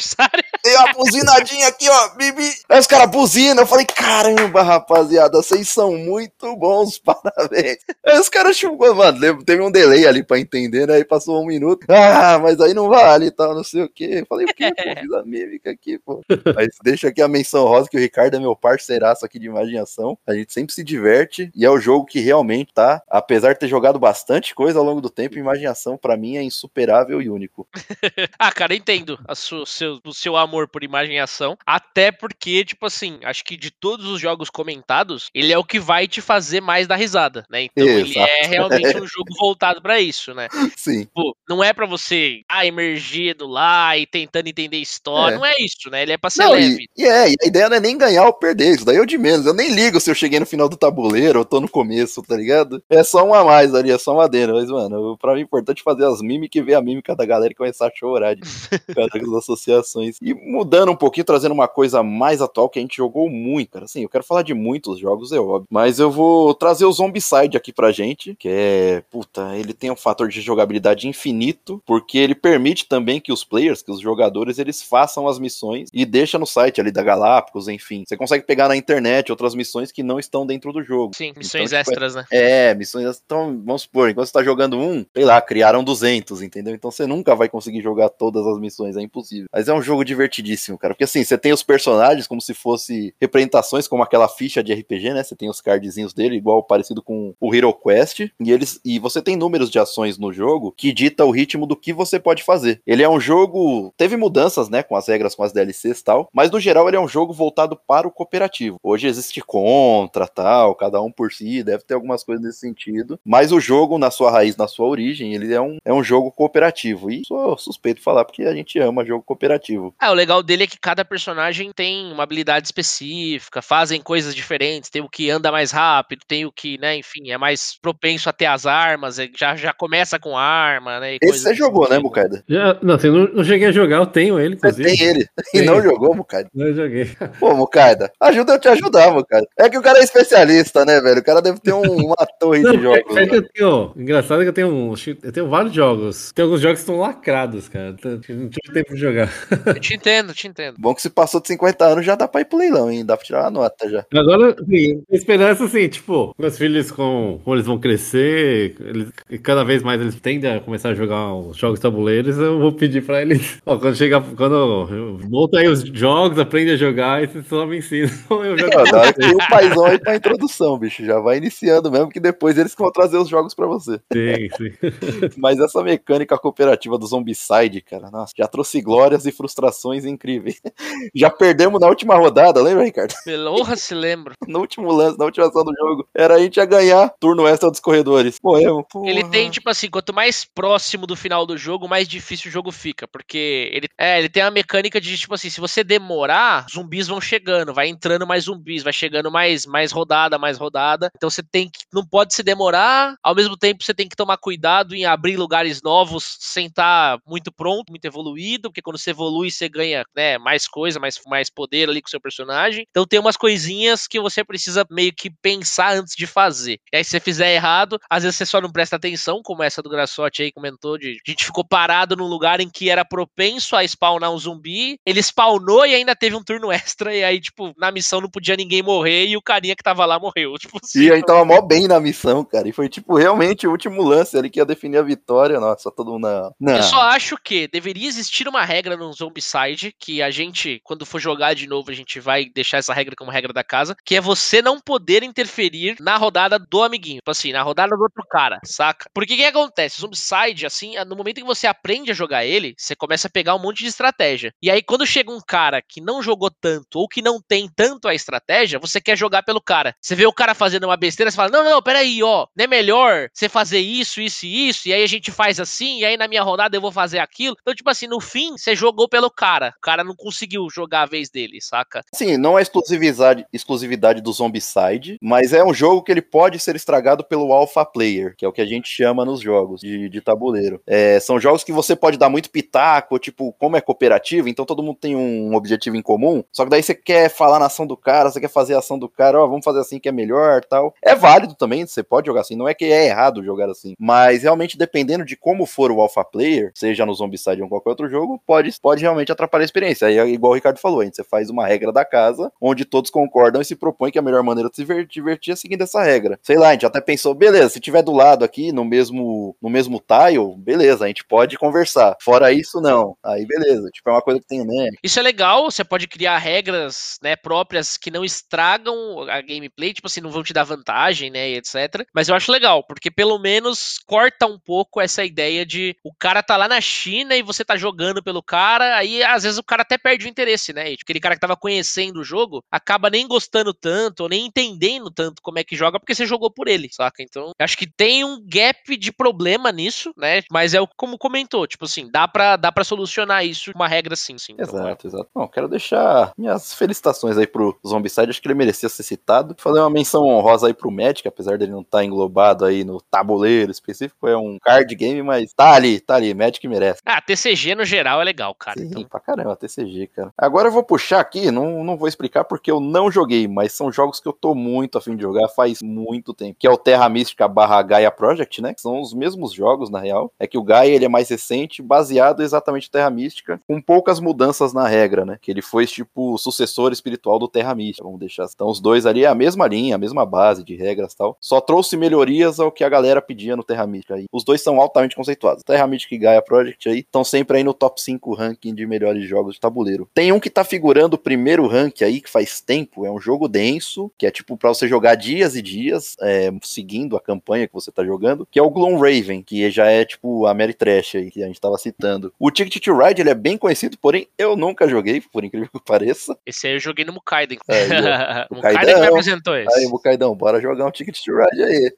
Dei uma buzinadinha aqui, ó, bibi. Aí os caras buzinam, eu falei, caramba, rapaziada, vocês são muito bons, parabéns. Aí os caras, tipo, mano, teve um delay ali pra entender, né? Aí passou um minuto. Ah, mas aí não vale e tal, não sei o quê. Eu falei, o quê, pô? Fiz a mímica aqui, pô. Mas deixa aqui a menção rosa que o Ricardo é meu parceiraço aqui de imaginação. A gente sempre se diverte e é o jogo que realmente tá, apesar de ter jogado bastante coisa ao longo do tempo, imaginação para mim é insuperável e único. ah, cara, entendo o seu, o seu amor por imaginação, até porque, tipo assim, acho que de todos os jogos comentados, ele é o que vai te fazer mais dar risada, né? Então Exato. ele é realmente um jogo voltado para isso, né? Sim. Pô, não é para você ah, emergido lá e tentando entender história, é. não é isso, né? Ele é pra ser não, leve. E, e, é, e a ideia não é nem ganhar ou perder, isso daí eu de menos. Eu nem ligo se eu cheguei no final do tabuleiro ou tô no começo, tá ligado? É só um a mais ali, é só uma adendo. Mas, mano, pra mim é importante fazer as mímicas e ver a mímica da galera e começar a chorar de das associações. E mudando um pouquinho, trazendo uma coisa mais atual que a gente jogou muito, cara. Assim, eu quero falar de muitos jogos, é óbvio. Mas eu vou trazer o Zombicide aqui pra gente, que é, puta, ele tem um fator de jogabilidade infinito, porque ele permite também que os players, que os jogadores, eles façam as missões e deixa no site ali da Galápagos, enfim. Você consegue pegar na internet outras missões que não estão dentro do jogo. Sim, missões então, tipo, extras, né? É, missões. Então, vamos supor, enquanto você tá jogando um, sei lá, criaram 200, entendeu? Então você nunca vai conseguir jogar todas as missões, é impossível. Mas é um jogo divertidíssimo, cara. Porque assim, você tem os personagens como se fosse representações, como aquela ficha de RPG, né? Você tem os cardzinhos dele, igual parecido com o Hero Quest. E eles. E você tem números de ações no jogo que dita o ritmo do que você pode fazer. Ele é um jogo. Teve mudanças, né? Com as regras, com as DLCs e tal. Mas no geral ele é um jogo voltado para o cooperativo. Hoje existe contra, tal, cada um por si, deve ter algumas coisas nesse sentido. Mas o jogo, na sua raiz, na sua origem, ele é um, é um jogo cooperativo. E sou suspeito de falar porque a gente ama jogo cooperativo cooperativo. Ah, o legal dele é que cada personagem tem uma habilidade específica, fazem coisas diferentes, tem o que anda mais rápido, tem o que, né, enfim, é mais propenso a ter as armas, é, já, já começa com arma, né? Esse você jogou, né, Mucaida? Já, não, assim, não, não cheguei a jogar, eu tenho ele, inclusive. Você tem ele e não jogou, Mucaida? Não joguei. Pô, Mucaida, ajuda eu te ajudar, Mucaida. É que o cara é especialista, né, velho? O cara deve ter um, uma torre não, de jogos. É, é que eu tenho, engraçado é que eu tenho, um, eu tenho vários jogos. Tem alguns jogos que estão lacrados, cara. Não tive tempo de jogar. Eu te entendo, te entendo. Bom que se passou de 50 anos já dá pra ir pro leilão, hein? Dá pra tirar uma nota já. Agora, assim, esperança assim, tipo, meus filhos, com, como eles vão crescer, eles, cada vez mais eles tendem a começar a jogar os jogos tabuleiros, eu vou pedir pra eles. Ó, quando chega, quando volta aí os jogos, aprende a jogar e vocês só me ensinam. Eu jogo. Não, o paizão aí pra introdução, bicho. Já vai iniciando mesmo, que depois eles vão trazer os jogos pra você. Sim, sim. Mas essa mecânica cooperativa do Zombicide, cara, nossa, já trouxe glórias e frustrações incríveis. Já perdemos na última rodada, lembra, Ricardo? Porra, se lembro. No último lance, na última ação do jogo, era a gente ia ganhar turno extra dos corredores. Morremos. Ele tem, tipo assim, quanto mais próximo do final do jogo, mais difícil o jogo fica. Porque ele, é, ele tem a mecânica de, tipo assim, se você demorar, zumbis vão chegando, vai entrando mais zumbis, vai chegando mais, mais rodada, mais rodada. Então você tem que. Não pode se demorar, ao mesmo tempo você tem que tomar cuidado em abrir lugares novos sem estar muito pronto, muito evoluído, porque quando você evolui, você ganha né, mais coisa, mais, mais poder ali com o seu personagem. Então tem umas coisinhas que você precisa meio que pensar antes de fazer. E aí, se você fizer errado, às vezes você só não presta atenção, como essa do Graçote aí comentou, de a gente ficou parado num lugar em que era propenso a spawnar um zumbi, ele spawnou e ainda teve um turno extra, e aí, tipo, na missão não podia ninguém morrer e o carinha que tava lá morreu. Tipo, e aí tava mó bem na missão, cara. E foi, tipo, realmente o último lance ali que ia definir a vitória. Nossa, todo mundo. Não. Eu só acho que deveria existir uma regra no Zombicide que a gente, quando for jogar de novo, a gente vai deixar essa regra como regra da casa, que é você não poder interferir na rodada do amiguinho. Tipo assim, na rodada do outro cara, saca? Porque o que acontece? Zombicide, assim, no momento que você aprende a jogar ele, você começa a pegar um monte de estratégia. E aí, quando chega um cara que não jogou tanto ou que não tem tanto a estratégia, você quer jogar pelo cara. Você vê o cara fazendo uma besteira, você fala: não, não, não, peraí, ó, não é melhor você fazer isso, isso e isso, e aí a gente faz assim, e aí na minha rodada eu vou fazer aquilo. Então, tipo assim, no fim, você jogou pelo cara. O cara não conseguiu jogar a vez dele, saca? Sim, não é exclusividade, exclusividade do Zombicide, mas é um jogo que ele pode ser estragado pelo Alpha Player, que é o que a gente chama nos jogos de, de tabuleiro. É, são jogos que você pode dar muito pitaco, tipo, como é cooperativo, então todo mundo tem um objetivo em comum, só que daí você quer falar na ação do cara, você quer fazer a ação do cara, ó, oh, vamos fazer assim que é melhor tal. É válido também, você pode jogar assim, não é que é errado jogar assim, mas realmente dependendo de como for o Alpha Player, seja no Zombicide ou qualquer outro jogo, pode, pode realmente atrapalhar a experiência. Aí igual o Ricardo falou, você faz uma regra da casa, onde todos concordam e se propõem que a melhor maneira de se divertir é seguindo essa regra. Sei lá, a gente até pensou, beleza, se tiver do lado aqui, no mesmo, no mesmo tile, beleza, a gente pode conversar. Fora isso, não. Aí beleza, tipo, é uma coisa que tem, né? Isso é legal, você pode criar regras, né, próprias que não estragam a gameplay, tipo assim, não vão te dar vantagem, né, e etc. Mas eu acho legal, porque pelo menos corta um pouco essa ideia de o cara tá lá na China e você tá jogando pelo cara, aí às vezes o cara até perde o interesse, né? E aquele cara que tava conhecendo o jogo acaba nem gostando tanto, ou nem entendendo tanto como é que joga, porque você jogou por ele, saca? Então, acho que tem um gap de problema nisso, né? Mas é como comentou, tipo assim, dá pra, dá pra solucionar isso uma regra sim, sim. Exato, então, é. exato. Bom, quero deixar minhas felicitações aí pro Zombicide, acho que ele merecia ser citado. Fazer uma menção honrosa aí pro Magic, apesar dele não estar tá englobado aí no tabuleiro específico, é um card game, mas tá ali, tá ali, Magic merece. Ah, TCG no geral é legal, cara. Sim, então. pra caramba, TCG, cara. Agora eu vou puxar aqui, não, não vou explicar porque eu não joguei, mas são jogos que eu tô muito afim de jogar faz muito tempo, que é o Terra Mística barra Gaia Project, né, que são os mesmos jogos, na real. É que o Gaia, ele é mais recente, baseado exatamente no Terra Mística, com poucas mudanças na regra, né, que ele foi, tipo, o sucessor espiritual do Terra Mística, vamos deixar. Então os dois ali é a mesma linha, a mesma base de regras e tal. Só trouxe melhorias ao que a galera pedia no Terra Mística aí. Os dois são altamente conceituados. Terra Mística e Gaia Project aí estão sempre aí no top 5 ranking de melhores jogos de tabuleiro. Tem um que tá figurando o primeiro rank aí, que faz tempo, é um jogo denso, que é tipo pra você jogar dias e dias, é, seguindo a campanha que você tá jogando, que é o Gloomraven, que já é tipo a Mary Trash aí, que a gente tava citando. O Ticket to Ride, ele é bem conhecido, porém eu nunca joguei, por incrível que pareça. Esse aí eu joguei no Mukaiden. É, o Mukaiden me apresentou esse. Aí, Mukaidão, bora jogar um Ticket Ride aí.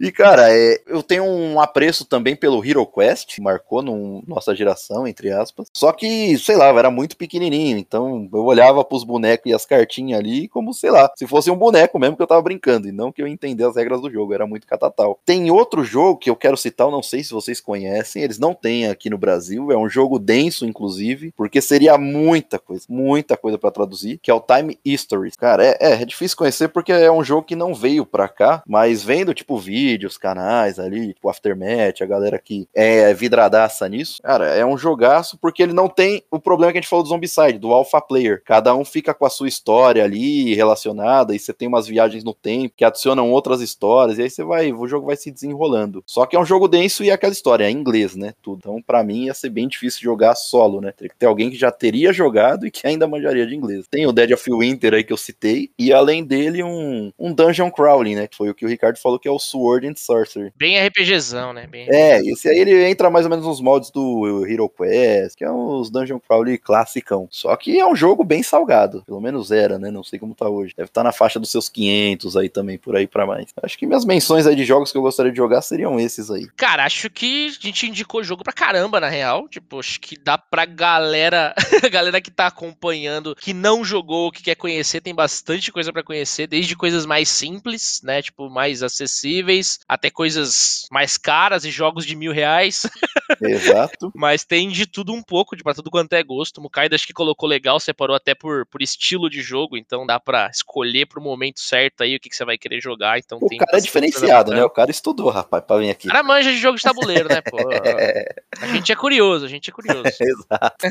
e, cara, é, eu tenho um apreço também pelo Hero Quest, marcou no, nossa geração, entre aspas. Só que, sei lá, era muito pequenininho, então eu olhava pros bonecos e as cartinhas ali como, sei lá, se fosse um boneco mesmo que eu tava brincando, e não que eu entender as regras do jogo, era muito catatal. Tem outro jogo que eu quero citar, não sei se vocês conhecem, eles não têm aqui no Brasil, é um jogo denso, inclusive, porque seria muita coisa, muita coisa para traduzir, que é o Time History. Cara, é, é, é difícil conhecer porque é um jogo que não veio pra cá, mas vendo, tipo, vídeos, canais ali, tipo, Aftermath, a galera que é vidradaça nisso, cara, é um jogaço porque ele não tem o problema que a gente falou do Zombicide, do Alpha Player. Cada um fica com a sua história ali relacionada, e você tem umas viagens no tempo que adicionam outras histórias, e aí você vai, o jogo vai se desenrolando. Só que é um jogo denso e é aquela história, é em inglês, né? Tudo. Então, para mim, ia ser bem difícil jogar solo, né? Teria que ter alguém que já teria jogado e que ainda manjaria de inglês. Tem o Dead of Winter aí que eu citei, e além dele, um, um Dungeon Crawling, né? Que foi o que o Ricardo falou que é o Sword and Sorcery. Bem RPGzão, né? Bem... É, esse aí ele entra mais ou menos nos modos do Hero Quest, que é os Dungeon Crawling classicão. Só que é um jogo bem salgado, pelo menos era, né? Não sei como tá hoje. Deve estar tá na faixa dos seus 500 aí também, por aí para mais. Acho que minhas menções aí de jogos que eu gostaria de jogar seriam esses aí. Cara, acho que a gente indicou jogo pra caramba, na real. Tipo, acho que dá pra galera, galera que tá acompanhando, que não jogou, que quer conhecer, tem bastante coisa para conhecer, desde coisas mais simples, né? Tipo, mais acessíveis, até coisas mais caras e jogos de mil reais. Exato. Mas tem de tudo um pouco, de pra tudo quanto é gosto. O Mukaida acho que colocou legal, separou até por, por estilo de jogo, então dá pra escolher pro momento certo aí o que, que você vai querer jogar. Então o cara é diferenciado, né? O cara estudou, rapaz, pra vir aqui. O cara manja de jogo de tabuleiro, né, pô? A gente é curioso, a gente é curioso. Exato.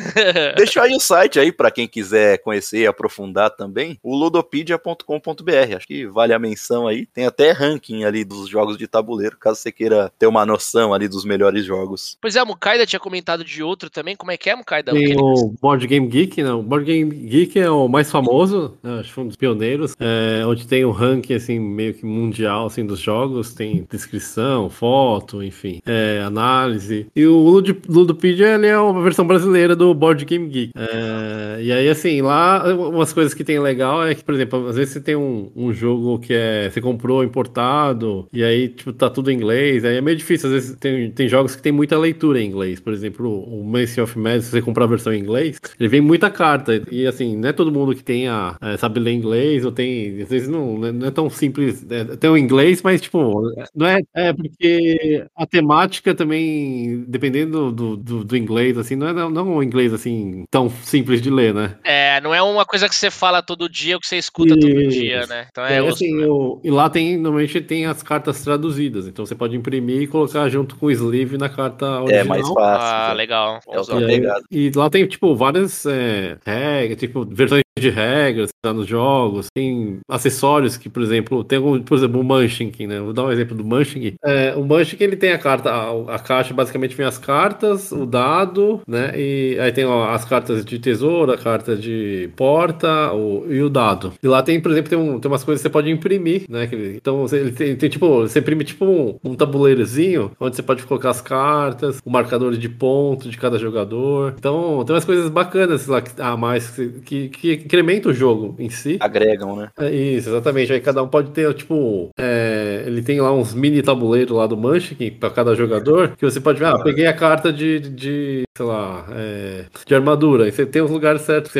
Deixa aí o site aí para quem quiser conhecer e aprofundar também, o ludopedia.com.br. Acho que vale a menção aí. Tem até ranking ali dos jogos de tabuleiro, caso você queira ter uma noção ali dos melhores jogos. Pois é, a Mukaida tinha comentado de outro também. Como é que é, Mukaida? Tem o Board Game Geek, não. O Board Game Geek é o mais famoso, né? acho que foi um dos pioneiros, é, onde tem o ranking, assim, meio que mundial, assim, dos jogos. Tem descrição, foto, enfim, é, análise. E o Lud Ludopedia, ele é uma versão brasileira do Board Game Geek. É, e aí, assim, lá, umas coisas que tem legal é que, por exemplo, às vezes você tem um, um jogo que é, você comprou importado, e aí, tipo, tá tudo em inglês, aí é meio difícil, às vezes tem, tem jogos que tem muita leitura em inglês, por exemplo, o Mansion of Madness, se você comprar a versão em inglês, ele vem muita carta, e assim, não é todo mundo que tenha, é, sabe ler inglês, ou tem, às vezes não, não é tão simples, é, tem o inglês, mas, tipo, não é, é porque a temática também, dependendo do, do, do inglês, assim, não é não um inglês, assim, tão simples de ler, né? É, não é uma coisa que você fala todo dia ou que você escuta Isso. todo dia, né? Então é, é assim, eu, e lá tem, normalmente tem as cartas traduzidas, então você pode imprimir e colocar junto com o sleeve na carta original. É mais fácil. Ah, legal. É e, e, lá tem, tipo, várias é, regras, tipo, versões de regras tá, nos jogos, tem acessórios que, por exemplo, tem um, por exemplo, o Munchkin, né? Vou dar um exemplo do Munchkin. É, o Munchkin, ele tem a carta, a, a, caixa basicamente vem as cartas, o dado, né? E aí tem ó, as cartas de tesouro, a carta de porta o, e o dado. E lá tem, por exemplo, tem, um, tem umas coisas que você pode imprimir, né? Que, então, você, ele tem, tem, tipo, você imprime tipo um, um tabuleirozinho, onde você pode colocar as cartas, o marcador de ponto de cada jogador. Então, tem umas coisas bacanas lá a mais que, que, que incrementa o jogo em si. Agregam, né? É isso, exatamente. Aí cada um pode ter, tipo, é, ele tem lá uns mini tabuleiros lá do Munchkin para cada jogador, que você pode ver, ah, peguei a carta de, de sei lá, é, de armadura. Aí você tem os lugares certos. Você,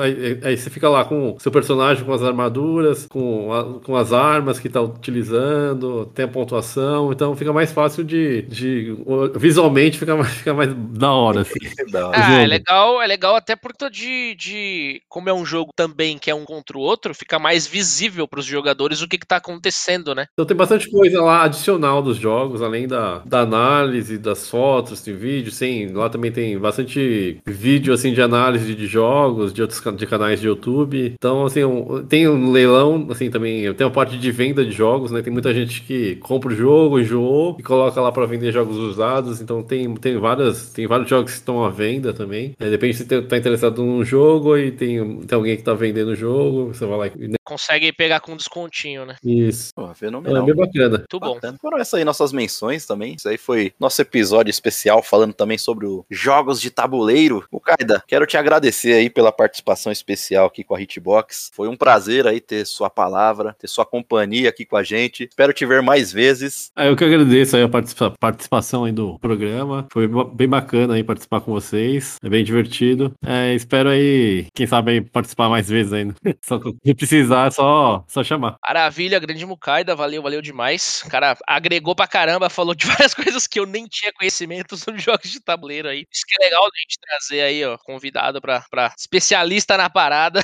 aí, aí, você fica lá com o seu personagem com as armaduras, com, a, com as armas que tá utilizando, tem a pontuação, então fica mais fácil de. de visualmente fica mais, fica mais da hora, assim. Ah, é legal, é legal até porque de, de. Como é um jogo também que é um contra o outro, fica mais visível para os jogadores o que, que tá acontecendo, né? Então tem bastante coisa lá adicional dos jogos, além da, da análise, das fotos, de vídeos, sim. Lá também tem bastante vídeo assim de análise de jogos, de outros de canais de YouTube. Então, assim, um, tem um leilão, assim, também tem uma parte de venda de jogos, né? Tem muita gente que compra o jogo, enjoou e coloca lá para vender jogos usados. Então tem, tem várias, tem vários jogos que estão à venda também. É, depende se tá interessado num jogo e tem tem alguém que tá vendendo o jogo, você vai lá e. Consegue pegar com descontinho, né? Isso. Pô, É fenomenal. bem bacana. Muito bom. Bacana. Foram essas aí nossas menções também. Isso aí foi nosso episódio especial falando também sobre os jogos de tabuleiro. O Kaida, quero te agradecer aí pela participação especial aqui com a Hitbox. Foi um prazer aí ter sua palavra, ter sua companhia aqui com a gente. Espero te ver mais vezes. Ah, eu que agradeço aí a participa- participação aí do programa. Foi bem bacana aí participar com vocês. É bem divertido. É, espero aí, quem sabe aí participar mais vezes ainda. Só que se precisar, é só, só chamar. Maravilha, grande Mukaida, valeu, valeu demais. O cara agregou pra caramba, falou de várias coisas que eu nem tinha conhecimento sobre jogos de tabuleiro aí. Isso que é legal a gente trazer aí, ó, convidado pra, pra especialista na parada.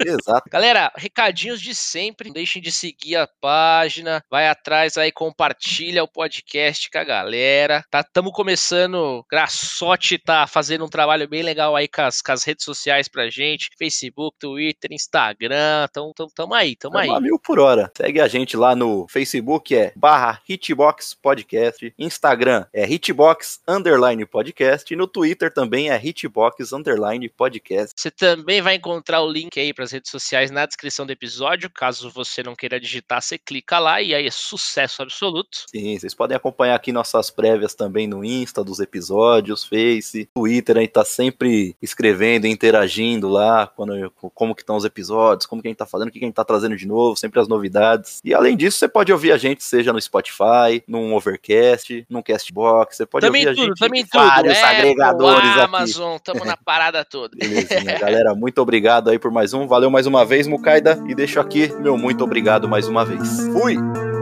Exato. Galera, recadinhos de sempre, não deixem de seguir a página, vai atrás aí, compartilha o podcast com a galera. Tá, tamo começando, Graçote tá fazendo um trabalho bem legal aí com as, com as redes sociais pra gente, Facebook, Twitter, Instagram, tamo, tamo, tamo aí, tamo aí. A mil por hora. Segue a gente lá no Facebook, é barra Hitbox Podcast. Instagram é Hitbox Underline Podcast. E no Twitter também é Hitbox Underline Podcast. Você também vai encontrar o link aí para as redes sociais na descrição do episódio. Caso você não queira digitar, você clica lá e aí é sucesso absoluto. Sim, vocês podem acompanhar aqui nossas prévias também no Insta dos episódios, Face, Twitter, a gente tá sempre escrevendo, interagindo lá, quando, como que estão os episódios, como que a gente tá fazendo, o que que a gente tá trazendo de novo, sempre as novidades. E além disso, você pode ouvir a gente, seja no Spotify, num Overcast, num Castbox, você pode Também ouvir a tudo, gente também tudo. vários Apple, agregadores aqui. Amazon, tamo na parada toda. Belezinha, galera, muito obrigado aí por mais um, valeu mais uma vez, Mukaida, e deixo aqui meu muito obrigado mais uma vez. Fui!